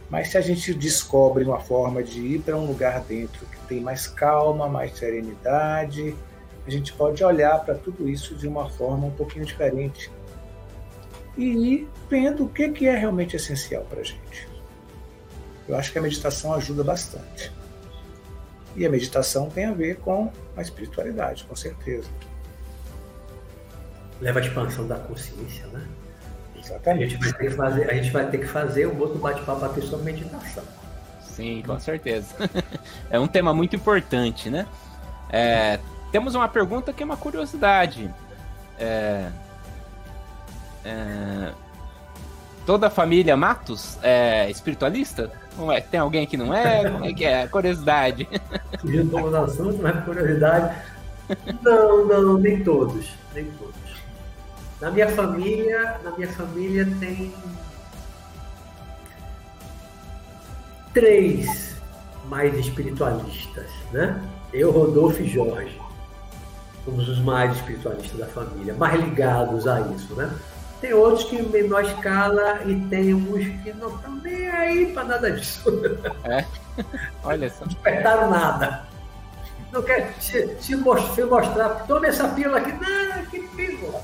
Mas se a gente descobre uma forma de ir para um lugar dentro que tem mais calma, mais serenidade, a gente pode olhar para tudo isso de uma forma um pouquinho diferente e ir vendo o que é realmente essencial para a gente. Eu acho que a meditação ajuda bastante. E a meditação tem a ver com a espiritualidade, com certeza. Leva a expansão da consciência, né? Exatamente. A gente vai ter que fazer, a gente vai ter que fazer um outro bate-papo aqui sobre meditação. Sim, com certeza. (laughs) é um tema muito importante, né? É, temos uma pergunta que é uma curiosidade. É, é, toda a família Matos é espiritualista? Não é? Tem alguém que não é? Como é que é? Curiosidade. Fugindo do assunto, mas curiosidade. Não, não, nem todos. Nem todos. Na minha família, na minha família tem três mais espiritualistas, né? Eu, Rodolfo e Jorge somos os mais espiritualistas da família, mais ligados a isso, né? Tem outros que em menor escala e tem uns que não estão nem aí para nada disso. É? Olha só. Não despertaram nada. Não quer se, se mostrar, tome essa pílula aqui. Não, que pílula.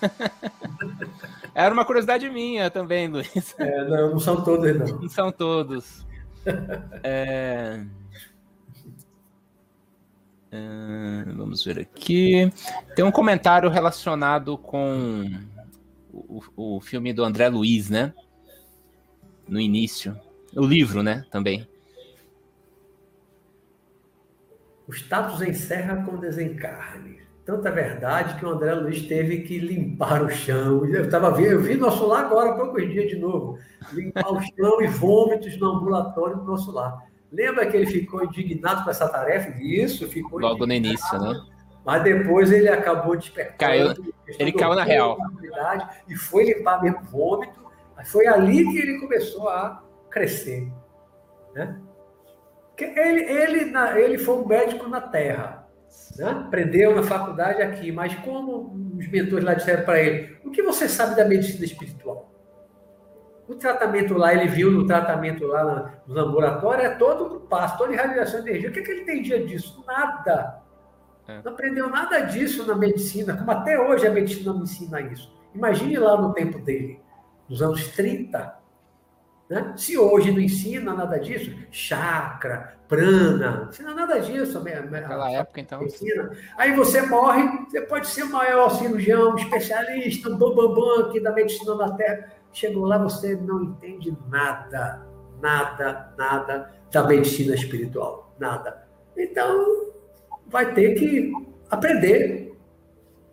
(laughs) Era uma curiosidade minha também, Luiz. É, não, não são todos, não. Não são todos. É... Uh, vamos ver aqui. Tem um comentário relacionado com o, o filme do André Luiz, né? No início. O livro, né? Também. O status encerra com desencarne. Tanta verdade que o André Luiz teve que limpar o chão. Eu estava vendo, eu vi nosso lar agora poucos dias de novo. Limpar o chão e vômitos no ambulatório do nosso lar. Lembra que ele ficou indignado com essa tarefa? Isso, ficou Logo no início, né? Mas depois ele acabou despertando. Caiu, ele caiu na real. E foi limpar mesmo vômito. Foi ali que ele começou a crescer. Né? Ele, ele, ele foi um médico na Terra. Né? Aprendeu na faculdade aqui. Mas como os mentores lá disseram para ele, o que você sabe da medicina espiritual? O tratamento lá, ele viu no tratamento lá no laboratório, é todo um passo, toda radiação de energia. O que, é que ele entendia disso? Nada. É. Não aprendeu nada disso na medicina, como até hoje a medicina não ensina isso. Imagine lá no tempo dele, nos anos 30. Né? Se hoje não ensina nada disso, chakra, prana, não ensina nada disso. Naquela época, então. Ensina. Aí você morre, você pode ser o maior cirurgião, especialista, bambambam bam, bam, aqui da medicina da Terra Chegou lá, você não entende nada, nada, nada da medicina espiritual, nada. Então, vai ter que aprender.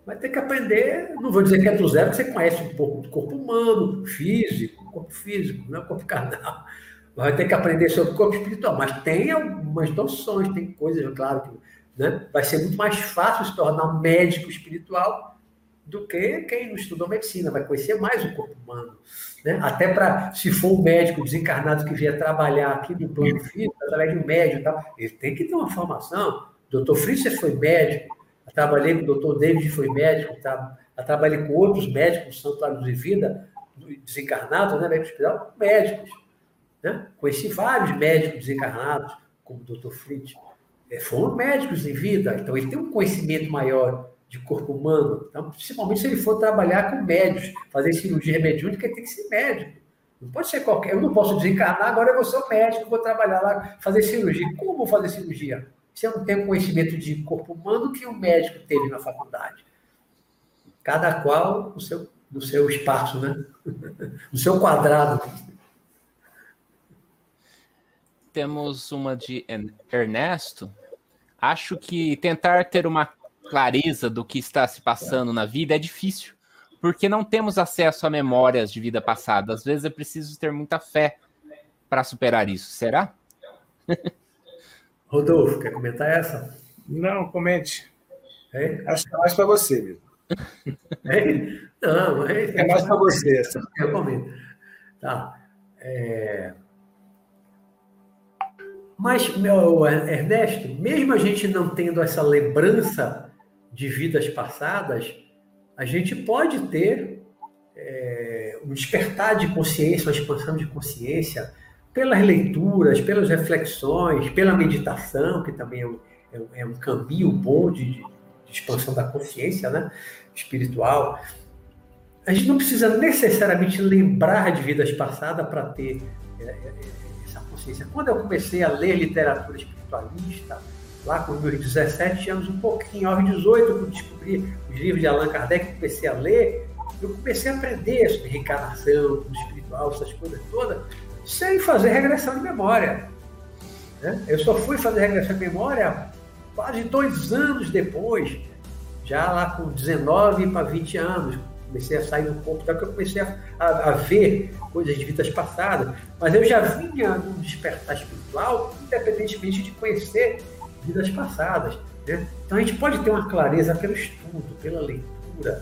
Vai ter que aprender, não vou dizer que é do zero, porque você conhece um pouco do corpo humano, físico, corpo físico, não é corpo carnal. Vai ter que aprender sobre o corpo espiritual, mas tem algumas noções, tem coisas, claro, que né, vai ser muito mais fácil se tornar um médico espiritual do que quem não estudou medicina, vai conhecer mais o corpo humano. Né? Até para, se for um médico desencarnado que vier trabalhar aqui no plano físico, através de um médico, tal, ele tem que ter uma formação. O doutor Fritz foi médico, eu trabalhei com o doutor David, foi médico, tá? Já trabalhei com outros médicos, santuários de vida, desencarnados, né, médicos hospital, médicos. Né? Conheci vários médicos desencarnados, como o Dr. Fritz. É, foram médicos em vida, então ele tem um conhecimento maior de corpo humano. Então, principalmente se ele for trabalhar com médicos, fazer cirurgia mediúnica, ele tem que ser médico. Não pode ser qualquer. Eu não posso desencarnar, agora eu vou ser um médico, vou trabalhar lá, fazer cirurgia. Como fazer cirurgia? Eu não tenho conhecimento de corpo humano que o médico teve na faculdade. Cada qual no seu, no seu espaço, né? (laughs) no seu quadrado. Temos uma de Ernesto. Acho que tentar ter uma clareza do que está se passando na vida é difícil porque não temos acesso a memórias de vida passada. Às vezes é preciso ter muita fé para superar isso. Será? (laughs) Rodolfo, quer comentar essa? Não, comente. É? Acho que é mais para você mesmo. É? Não, é, é mais para você essa. Eu comento. Tá. É... Mas, meu Ernesto, mesmo a gente não tendo essa lembrança de vidas passadas, a gente pode ter é, um despertar de consciência, uma expansão de consciência, pelas leituras, pelas reflexões, pela meditação, que também é um, é um é caminho bom de, de, expansão da consciência né, espiritual. A gente não precisa necessariamente lembrar de vidas passadas para ter é, é, essa consciência. Quando eu comecei a ler literatura espiritualista, lá com meus 17 anos, um pouquinho, aos 18, quando descobri os livros de Allan Kardec, comecei a ler, eu comecei a aprender sobre reencarnação, espiritual, essas coisas todas, sem fazer regressão de memória. Né? Eu só fui fazer regressão de memória quase dois anos depois, já lá com 19 para 20 anos, comecei a sair do corpo, que eu comecei a, a, a, ver coisas de vidas passadas, mas eu já vinha num despertar espiritual, independentemente de conhecer vidas passadas. Né? Então a gente pode ter uma clareza pelo estudo, pela leitura,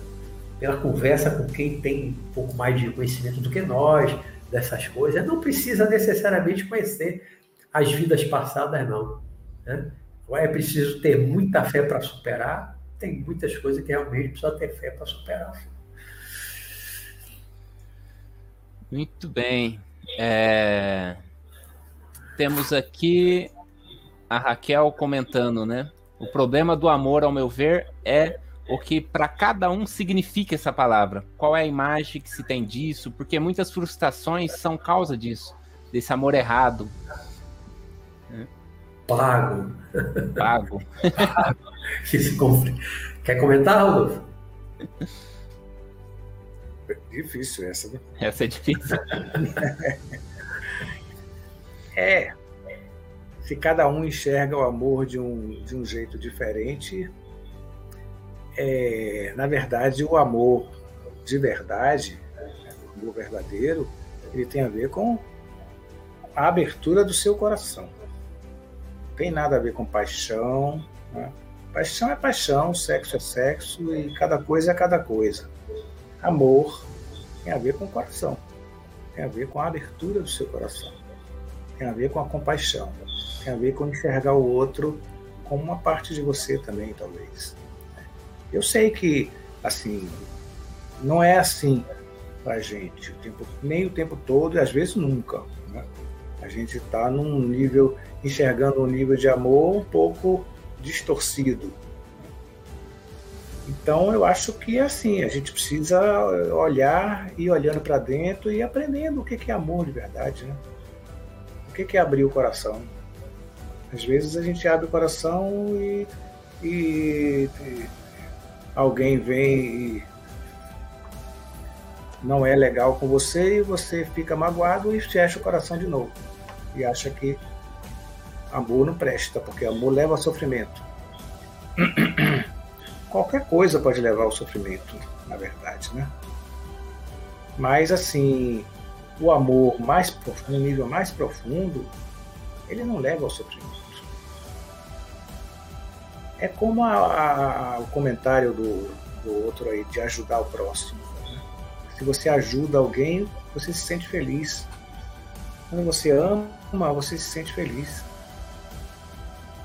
pela conversa com quem tem um pouco mais de conhecimento do que nós dessas coisas. Não precisa necessariamente conhecer as vidas passadas, não. Né? É preciso ter muita fé para superar. Tem muitas coisas que realmente precisa ter fé para superar. Muito bem. É... Temos aqui a Raquel comentando, né? O problema do amor, ao meu ver, é o que para cada um significa essa palavra. Qual é a imagem que se tem disso? Porque muitas frustrações são causa disso, desse amor errado. Pago. Pago. (laughs) Quer comentar, Rodolfo? Difícil essa, né? Essa é difícil. (laughs) é se cada um enxerga o amor de um, de um jeito diferente, é, na verdade, o amor de verdade, o amor verdadeiro, ele tem a ver com a abertura do seu coração. Tem nada a ver com paixão. Né? Paixão é paixão, sexo é sexo e cada coisa é cada coisa. Amor tem a ver com o coração, tem a ver com a abertura do seu coração, tem a ver com a compaixão tem a ver com enxergar o outro como uma parte de você também, talvez. Eu sei que, assim, não é assim para gente, o tempo, nem o tempo todo e às vezes nunca. Né? A gente está num nível, enxergando um nível de amor um pouco distorcido. Então eu acho que assim, a gente precisa olhar e olhando para dentro e aprendendo o que é amor de verdade, né? O que é abrir o coração. Às vezes a gente abre o coração e, e, e alguém vem e não é legal com você e você fica magoado e fecha o coração de novo. E acha que amor não presta, porque amor leva a sofrimento. (clears throat) Qualquer coisa pode levar ao sofrimento, na verdade, né? Mas assim, o amor mais um nível mais profundo, ele não leva ao sofrimento. É como a, a, o comentário do, do, outro aí, de ajudar o próximo. Né? Se você ajuda alguém, você se sente feliz. Quando você ama, você se sente feliz.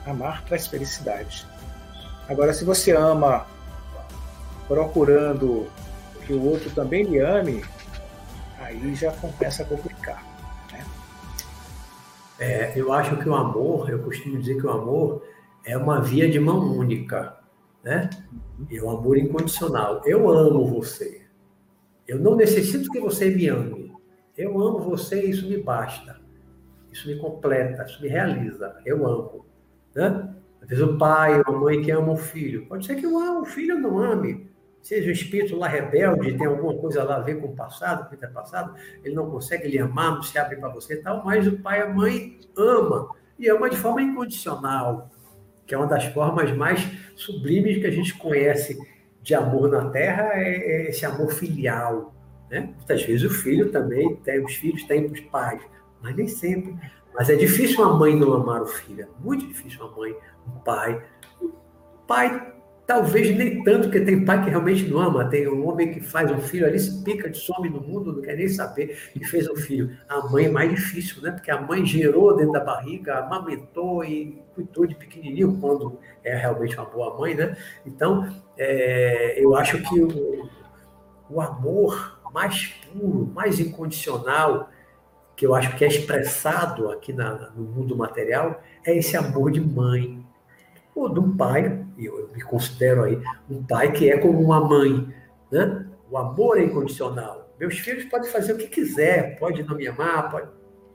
Amar traz felicidade. Agora, se você ama procurando que o outro também lhe ame, aí já começa a complicar. Né? É, eu acho que o amor, eu costumo dizer que o amor é uma via de mão única, né? É um amor incondicional. Eu amo você. Eu não necessito que você me ame. Eu amo você e isso me basta. Isso me completa, isso me realiza. Eu amo. Né? Às vezes o pai ou a mãe que ama o filho. Pode ser que o filho não ame. Seja o espírito lá rebelde, tem alguma coisa lá a ver com o passado, com o passado, ele não consegue lhe amar, não se abre para você e tal, mas o pai e a mãe ama. E ama de forma incondicional, que é uma das formas mais sublimes que a gente conhece de amor na Terra, é, é esse amor filial. Né? Muitas vezes o filho também tem, os filhos têm os pais, mas nem sempre. Mas é difícil uma mãe não amar o filho, é muito difícil uma mãe, um pai. O pai, talvez nem tanto, porque tem pai que realmente não ama. Tem um homem que faz um filho ali, se pica some no mundo, não quer nem saber que fez um filho. A mãe é mais difícil, né? Porque a mãe gerou dentro da barriga, amamentou e cuidou de pequenininho, quando é realmente uma boa mãe, né? Então, é, eu acho que o, o amor mais puro, mais incondicional, que eu acho que é expressado aqui na, no mundo material, é esse amor de mãe, ou de um pai, eu me considero aí um pai que é como uma mãe, né? O amor é incondicional. Meus filhos podem fazer o que quiser, pode não me amar, pode,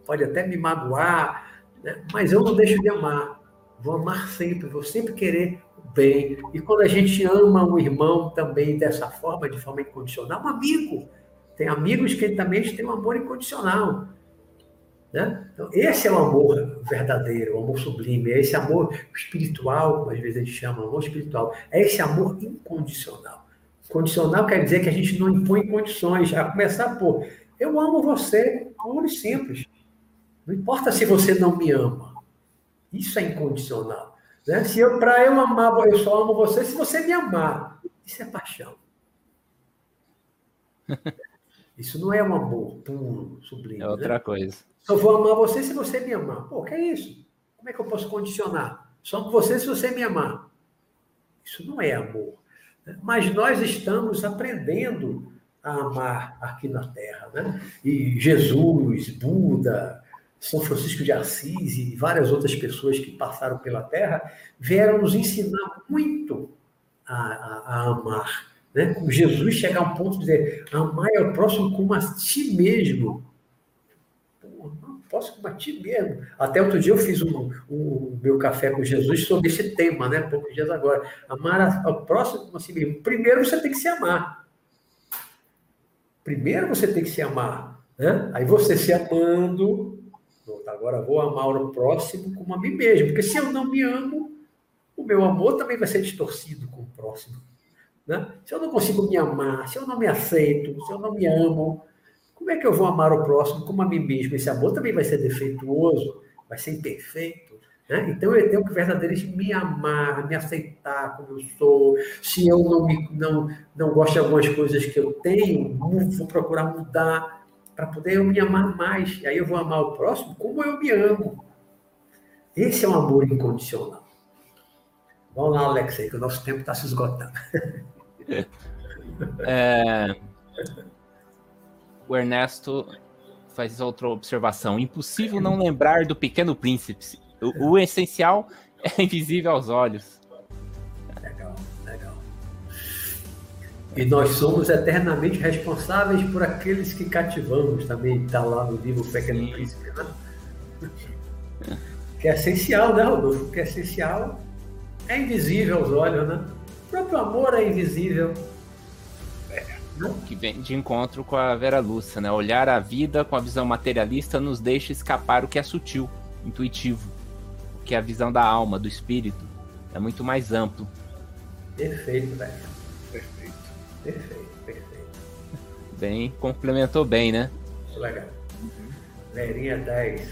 pode até me magoar, né? mas eu não deixo de amar. Vou amar sempre, vou sempre querer o bem. E quando a gente ama um irmão também dessa forma, de forma incondicional, um amigo, tem amigos que também têm um amor incondicional. Né? Então, esse é o amor verdadeiro, o amor sublime, é esse amor espiritual, como às vezes a gente chama, amor espiritual, é esse amor incondicional. Condicional quer dizer que a gente não impõe condições, a começar por eu amo você, e simples. Não importa se você não me ama. Isso é incondicional. Né? Se eu, para eu amar, eu só amo você se você me amar. Isso é paixão. (laughs) Isso não é um amor puro, sublime. É outra né? coisa. Só vou amar você se você me amar. Pô, que é isso? Como é que eu posso condicionar? Só com você se você me amar. Isso não é amor. Né? Mas nós estamos aprendendo a amar aqui na Terra. Né? E Jesus, Buda, São Francisco de Assis e várias outras pessoas que passaram pela Terra vieram nos ensinar muito a, a, a amar né? Com Jesus chegar a um ponto de dizer, amar o próximo como a ti mesmo. Posso como a ti mesmo. Até outro dia eu fiz um, um meu café com Jesus sobre esse tema, né? Poucos dias agora. Amar ao próximo como a si mesmo. Primeiro você tem que se amar. Primeiro você tem que se amar. Né? Aí você se amando, agora vou amar o próximo como a mim mesmo. Porque se eu não me amo, o meu amor também vai ser distorcido com o próximo. Né? Se eu não consigo me amar, se eu não me aceito, se eu não me amo, como é que eu vou amar o próximo como a mim mesmo? Esse amor também vai ser defeituoso, vai ser imperfeito. Né? Então eu tenho que verdadeiramente me amar, me aceitar como eu sou. Se eu não, me, não, não gosto de algumas coisas que eu tenho, vou procurar mudar para poder eu me amar mais. E aí eu vou amar o próximo como eu me amo. Esse é um amor incondicional. Vamos lá, Alexei, que o nosso tempo está se esgotando. (laughs) É... O Ernesto faz outra observação. Impossível não lembrar do Pequeno Príncipe. O, o essencial é invisível aos olhos. Legal, legal. E nós somos eternamente responsáveis por aqueles que cativamos, também está lá no livro Pequeno Sim. Príncipe, né? Que é essencial, né, Rodolfo? Que é essencial é invisível aos olhos, né? O próprio amor é invisível. Que vem de encontro com a Vera Lúcia, né? Olhar a vida com a visão materialista nos deixa escapar o que é sutil, intuitivo, que é a visão da alma, do espírito. É muito mais amplo. Perfeito, velho. Perfeito. Perfeito, perfeito. Bem, complementou bem, né? Legal. Verinha 10.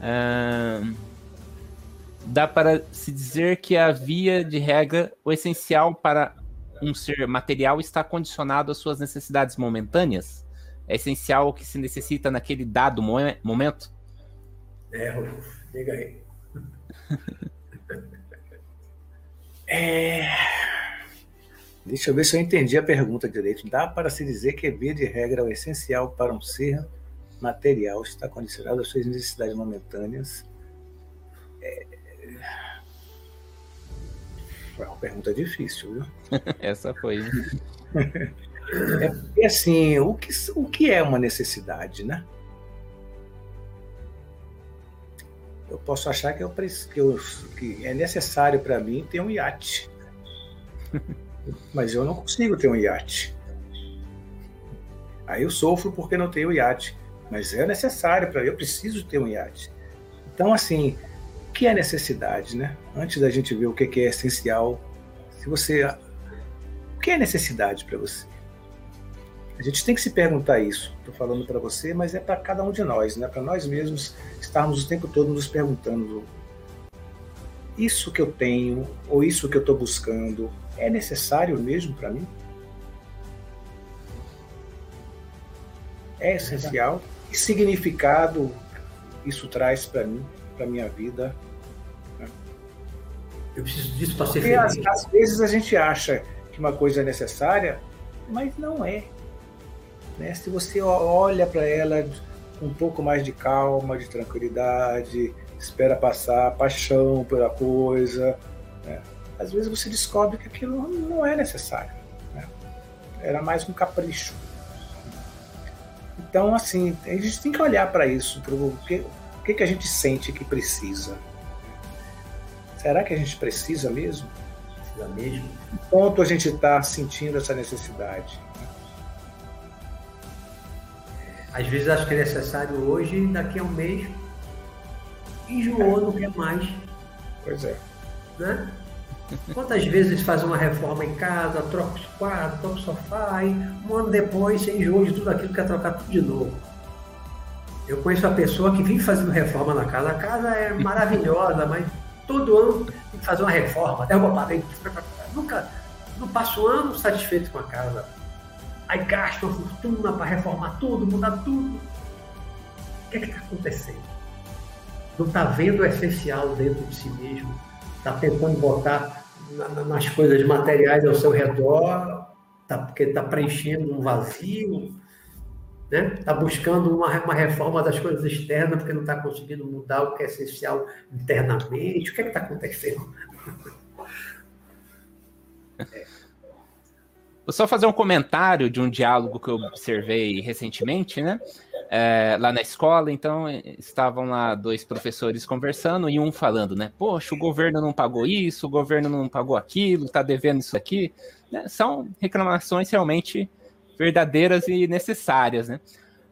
um (laughs) dá para se dizer que a via de regra, o essencial para um ser material está condicionado às suas necessidades momentâneas? É essencial o que se necessita naquele dado momento? É, diga aí. (laughs) é... Deixa eu ver se eu entendi a pergunta direito. Dá para se dizer que, via de regra, o essencial para um ser material está condicionado às suas necessidades momentâneas? É, é uma pergunta difícil, viu? (laughs) Essa foi. é assim, o que, o que é uma necessidade, né? Eu posso achar que, eu, que, eu, que é necessário para mim ter um iate. Mas eu não consigo ter um iate. Aí eu sofro porque não tenho iate. Mas é necessário para eu preciso ter um iate. Então, assim, que é necessidade, né? Antes da gente ver o que é essencial, se você. O que é necessidade para você? A gente tem que se perguntar isso. Estou falando para você, mas é para cada um de nós, né? Para nós mesmos estarmos o tempo todo nos perguntando: isso que eu tenho ou isso que eu estou buscando é necessário mesmo para mim? É essencial? Que significado isso traz para mim, para minha vida? Eu preciso disso para ser feliz. Às, às vezes a gente acha que uma coisa é necessária, mas não é. Né? Se você olha para ela com um pouco mais de calma, de tranquilidade, espera passar paixão pela coisa, né? às vezes você descobre que aquilo não é necessário. Né? Era mais um capricho. Então, assim, a gente tem que olhar para isso, para o que, que, a gente sente que precisa. Será que a gente precisa mesmo? Precisa mesmo? Quanto a gente está sentindo essa necessidade? Às vezes acho que é necessário hoje, daqui a um mês, enjoou, não quer mais. Pois é. Né? Quantas vezes faz uma reforma em casa, troca os quadros, troca o sofá, e um ano depois você enjoou de tudo aquilo, quer trocar tudo de novo. Eu conheço uma pessoa que vive fazendo reforma na casa. A casa é (laughs) maravilhosa, mas todo ano tem que fazer uma reforma, derruba a parede. Nunca, não passa um ano satisfeito com a casa aí gasta uma fortuna para reformar tudo, mudar tudo. O que é que está acontecendo? Não está vendo o essencial dentro de si mesmo, está tentando botar na, na, nas coisas materiais ao seu redor, tá, porque está preenchendo um vazio, está né? Tá buscando uma, uma reforma das coisas externas porque não está conseguindo mudar o que é essencial internamente. O que é está acontecendo? Vou só fazer um comentário de um diálogo que eu observei recentemente, né? É, lá na escola, então estavam lá dois professores conversando e um falando, né? Poxa, o governo não pagou isso, o governo não pagou aquilo, tá devendo isso aqui. Né? São reclamações realmente verdadeiras e necessárias, né?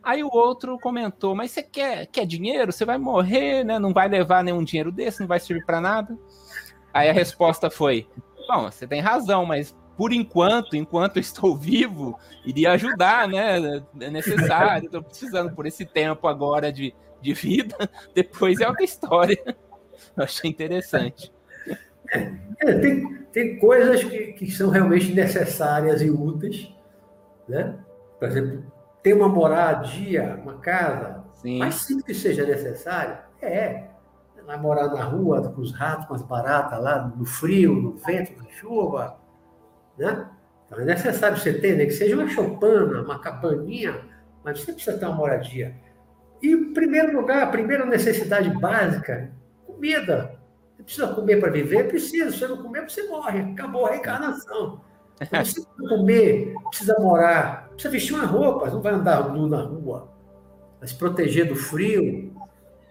Aí o outro comentou, mas você quer, quer dinheiro? Você vai morrer, né? Não vai levar nenhum dinheiro desse, não vai servir para nada. Aí a resposta foi: Bom, você tem razão, mas por enquanto, enquanto estou vivo, iria ajudar, né? É necessário, estou precisando por esse tempo agora de, de vida, (laughs) depois é outra história. (laughs) Eu achei interessante. É, tem, tem coisas que, que são realmente necessárias e úteis, né? Por exemplo, ter uma moradia, uma casa, Sim. mais simples que seja necessário, é. Vai morar na rua com os ratos, com as baratas lá, no frio, no vento, na chuva, né? Então é necessário você ter, né, que seja uma choupana, uma cabaninha, mas você precisa ter uma moradia. E, em primeiro lugar, a primeira necessidade básica, comida. Você precisa comer para viver? Precisa. Se você não comer, você morre. Acabou a reencarnação. Então, você precisa comer, precisa morar, precisa vestir uma roupa, não vai andar nu na rua, vai se proteger do frio.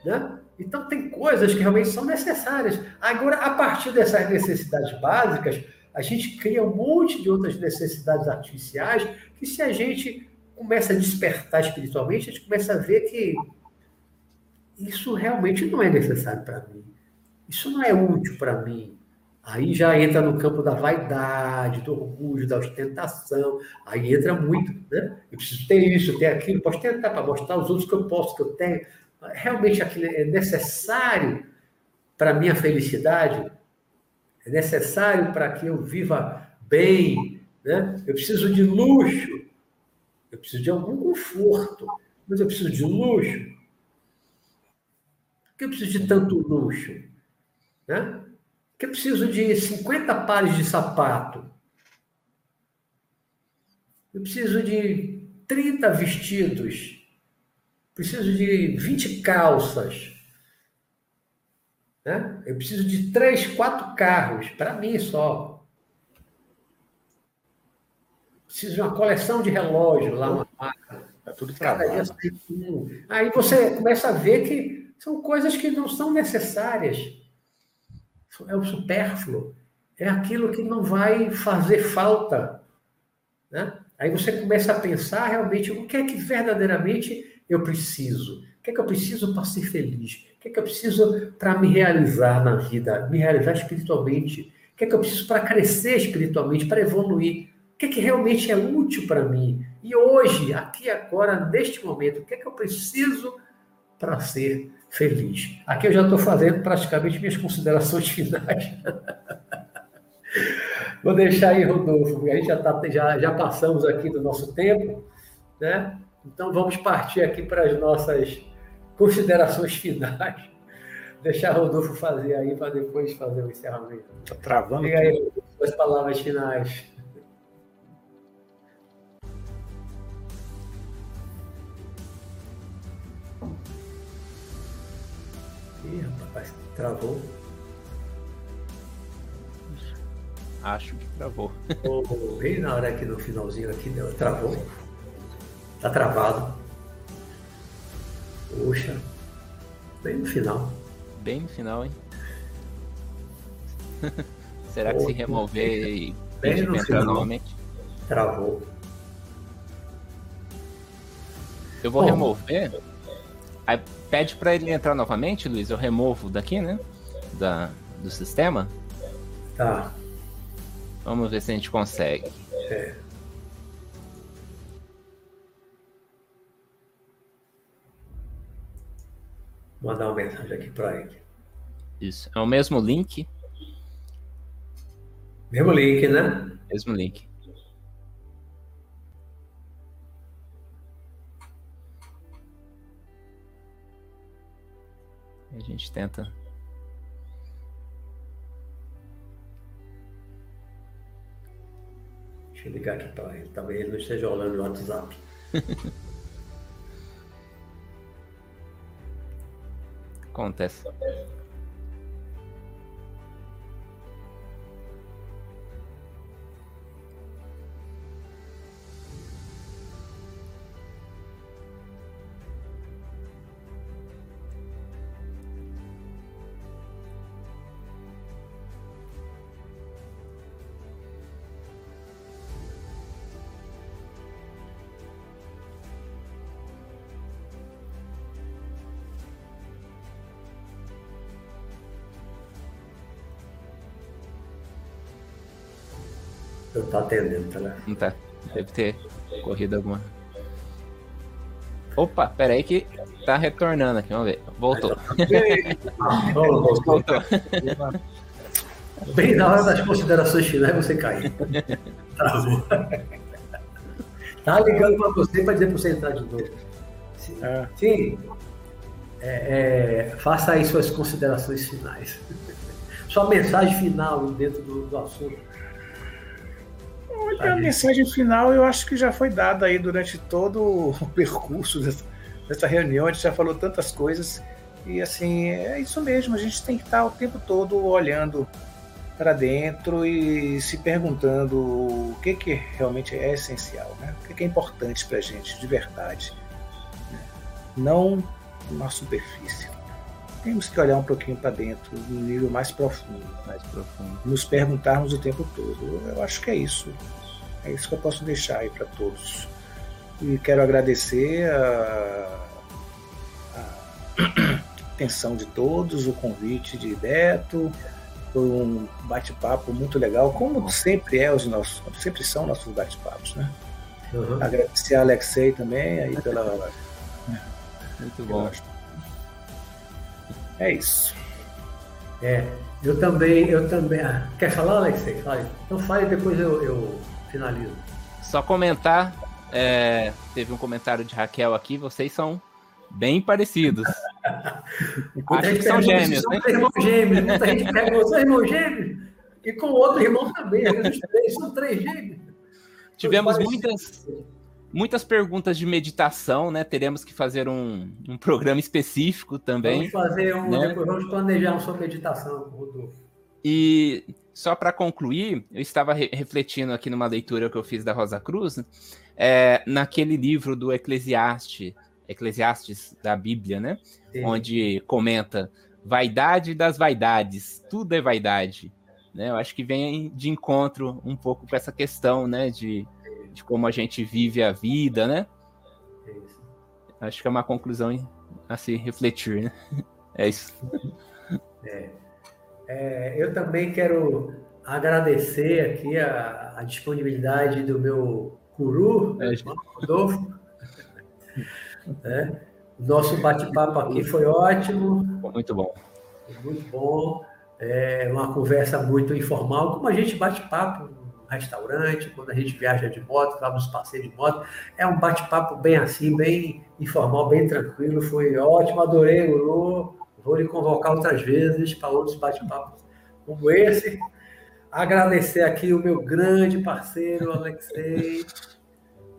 Né? Então, tem coisas que realmente são necessárias. Agora, a partir dessas necessidades básicas, a gente cria um monte de outras necessidades artificiais que, se a gente começa a despertar espiritualmente, a gente começa a ver que isso realmente não é necessário para mim. Isso não é útil para mim. Aí já entra no campo da vaidade, do orgulho, da ostentação. Aí entra muito, né? Eu preciso ter isso, ter aquilo, posso tentar para mostrar aos outros que eu posso, que eu tenho. Realmente aquilo é necessário para a minha felicidade? é necessário para que eu viva bem, né? Eu preciso de luxo, eu preciso de algum conforto, mas eu preciso de luxo. Por que eu preciso de tanto luxo? Né? Que eu preciso de 50 pares de sapato? eu preciso de 30 vestidos, preciso de 20 calças, né? eu preciso de 3, 4 carros, para mim só. Preciso de uma coleção de relógios lá, uma marca. Tá tudo travado. Aí você começa a ver que são coisas que não são necessárias. É o supérfluo. É aquilo que não vai fazer falta. Né? Aí você começa a pensar realmente o que é que verdadeiramente eu preciso. O que é que eu preciso para ser feliz? O que é que eu preciso para me realizar na vida? Me realizar espiritualmente? O que é que eu preciso para crescer espiritualmente, para evoluir? O que é que realmente é útil para mim? E hoje, aqui agora, neste momento, o que é que eu preciso para ser feliz? Aqui eu já estou fazendo praticamente minhas considerações finais. (laughs) Vou deixar aí, Rodolfo, porque a gente já, tá, já, já passamos aqui do nosso tempo, né? Então vamos partir aqui para as nossas considerações finais. Deixar Rodolfo fazer aí para depois fazer o encerramento. Está travando. E aí, as palavras finais. Ih, rapaz, travou. Acho que travou. (laughs) Oh, bem na hora aqui no finalzinho aqui, deu, travou. Tá travado. Puxa. Bem no final. Bem no final, hein? (laughs) Será que se remover e bem no final. novamente? Travou. Eu vou Bom. remover. Aí pede para ele entrar novamente, Luiz. Eu removo daqui, né? Da, do sistema. Tá. Vamos ver se a gente consegue. É. Vou mandar uma mensagem aqui para ele. Isso. É o mesmo link. Mesmo link, né? Mesmo link. A gente tenta. Deixa eu ligar aqui para ele. Talvez ele não esteja olhando no WhatsApp. (laughs) Acontece. Eu atendendo, tá né? Não tá. Deve ter corrido alguma. Opa, peraí que tá retornando aqui. Vamos ver. (laughs) Voltou. Voltou. Bem na hora das considerações finais você caiu. Travou. Tá ligando para você para dizer para você entrar de novo. Sim. É. Sim. É, é, faça aí suas considerações finais. Sua mensagem final dentro do, do assunto. A mensagem final eu acho que já foi dada aí durante todo o (laughs) percurso dessa, dessa reunião. A gente já falou tantas coisas. E assim, é isso mesmo. A gente tem que estar o tempo todo olhando para dentro e se perguntando o que, que realmente é essencial, né? o que, que é importante para a gente de verdade. né? Não na superfície. Temos que olhar um pouquinho para dentro, no nível mais profundo Mais profundo. nos perguntarmos o tempo todo. Eu acho que é isso. É isso que eu posso deixar aí para todos. E quero agradecer a, a (clears throat) atenção de todos, o convite de Beto. Foi um bate-papo muito legal, como sempre é os nossos, sempre são nossos bate-papos, né? Uhum. Agradecer a Alexei também aí pela. (laughs) Muito bom. É isso. É, eu também, eu também. Ah, quer falar, Alexei? Fale. Então fale depois eu, eu finalizo. Só comentar. é, teve um comentário de Raquel aqui. Vocês são bem parecidos. (laughs) Acho gente que são gêmeos, são né? (laughs) irmãos gêmeos. Muita gente pergunta, são irmãos gêmeos? E com o outro irmão também. Os três são três gêmeos. tivemos muitas, muitas perguntas de meditação, né? Teremos que fazer um, um programa específico também. Vamos fazer um, né? depois vamos planejar um sobre meditação, Rodolfo. E só para concluir, eu estava re refletindo aqui numa leitura que eu fiz da Rosa Cruz, é, naquele livro do Eclesiastes, Eclesiastes da Bíblia, né? Sim. Onde comenta vaidade das vaidades, tudo é vaidade. Né? Eu acho que vem de encontro um pouco com essa questão, né? De, de como a gente vive a vida, né? Acho que é uma conclusão a se refletir, né? (laughs) É isso. É. É, eu também quero agradecer aqui a, a disponibilidade do meu guru, é, Rodolfo. É, nosso bate-papo aqui foi ótimo. Muito bom. Muito bom. É uma conversa muito informal, como a gente bate papo no restaurante, quando a gente viaja de moto, lá nos passeios de moto. É um bate-papo bem assim, bem informal, bem tranquilo. Foi ótimo, adorei o Lu. Vou lhe convocar outras vezes para outros bate-papos como esse. Agradecer aqui o meu grande parceiro, Alexei,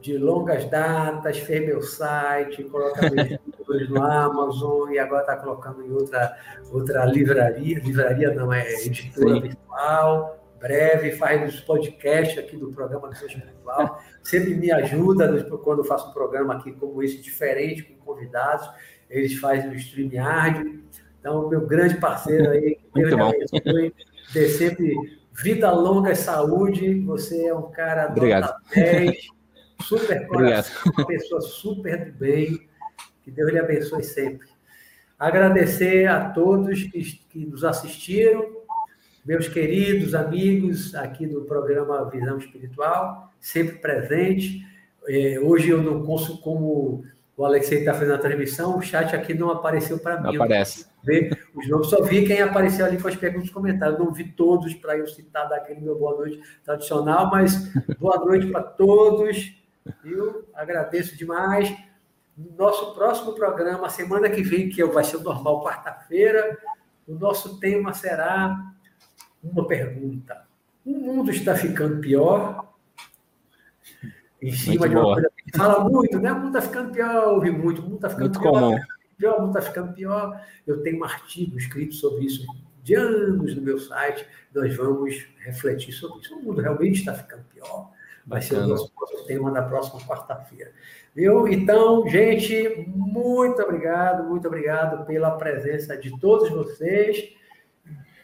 de longas datas, fez meu site, coloca meus no Amazon e agora está colocando em outra, outra livraria, livraria não, é editora Sim. virtual, breve, faz os podcasts aqui do programa do Seja Virtual, sempre me ajuda quando eu faço um programa aqui como esse, diferente, com convidados, eles fazem no StreamYard, então, meu grande parceiro aí, (laughs) Muito bom. Abençoe, dê sempre vida longa e saúde, você é um cara Obrigado. 10, (laughs) super coração, uma pessoa super do bem. Que Deus lhe abençoe sempre. Agradecer a todos que, que nos assistiram, meus queridos amigos aqui do programa Visão Espiritual, sempre presente. É, hoje eu não consigo, como o Alexei está fazendo a transmissão, o chat aqui não apareceu para mim. Não aparece. Ver os nomes, só vi quem apareceu ali com as perguntas e comentários. Não vi todos para eu citar daquele meu boa noite tradicional, mas boa noite para todos. Eu agradeço demais. Nosso próximo programa, semana que vem, que vai ser o normal, quarta-feira, o nosso tema será uma pergunta. O mundo está ficando pior? Em cima muito de uma boa. coisa que fala muito, né? O mundo está ficando pior, ouvi muito, o mundo está ficando muito pior. Comum. Pior, o mundo está ficando pior. Eu tenho um artigo escrito sobre isso de anos no meu site. Nós vamos refletir sobre isso. O mundo realmente está ficando pior. Vai ser o nosso tema da próxima quarta-feira. Viu? Então, gente, muito obrigado, muito obrigado pela presença de todos vocês.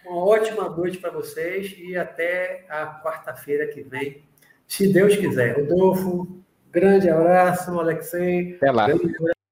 Uma ótima noite para vocês e até a quarta-feira que vem, se Deus quiser. Rodolfo, grande abraço, Alexei. Até lá.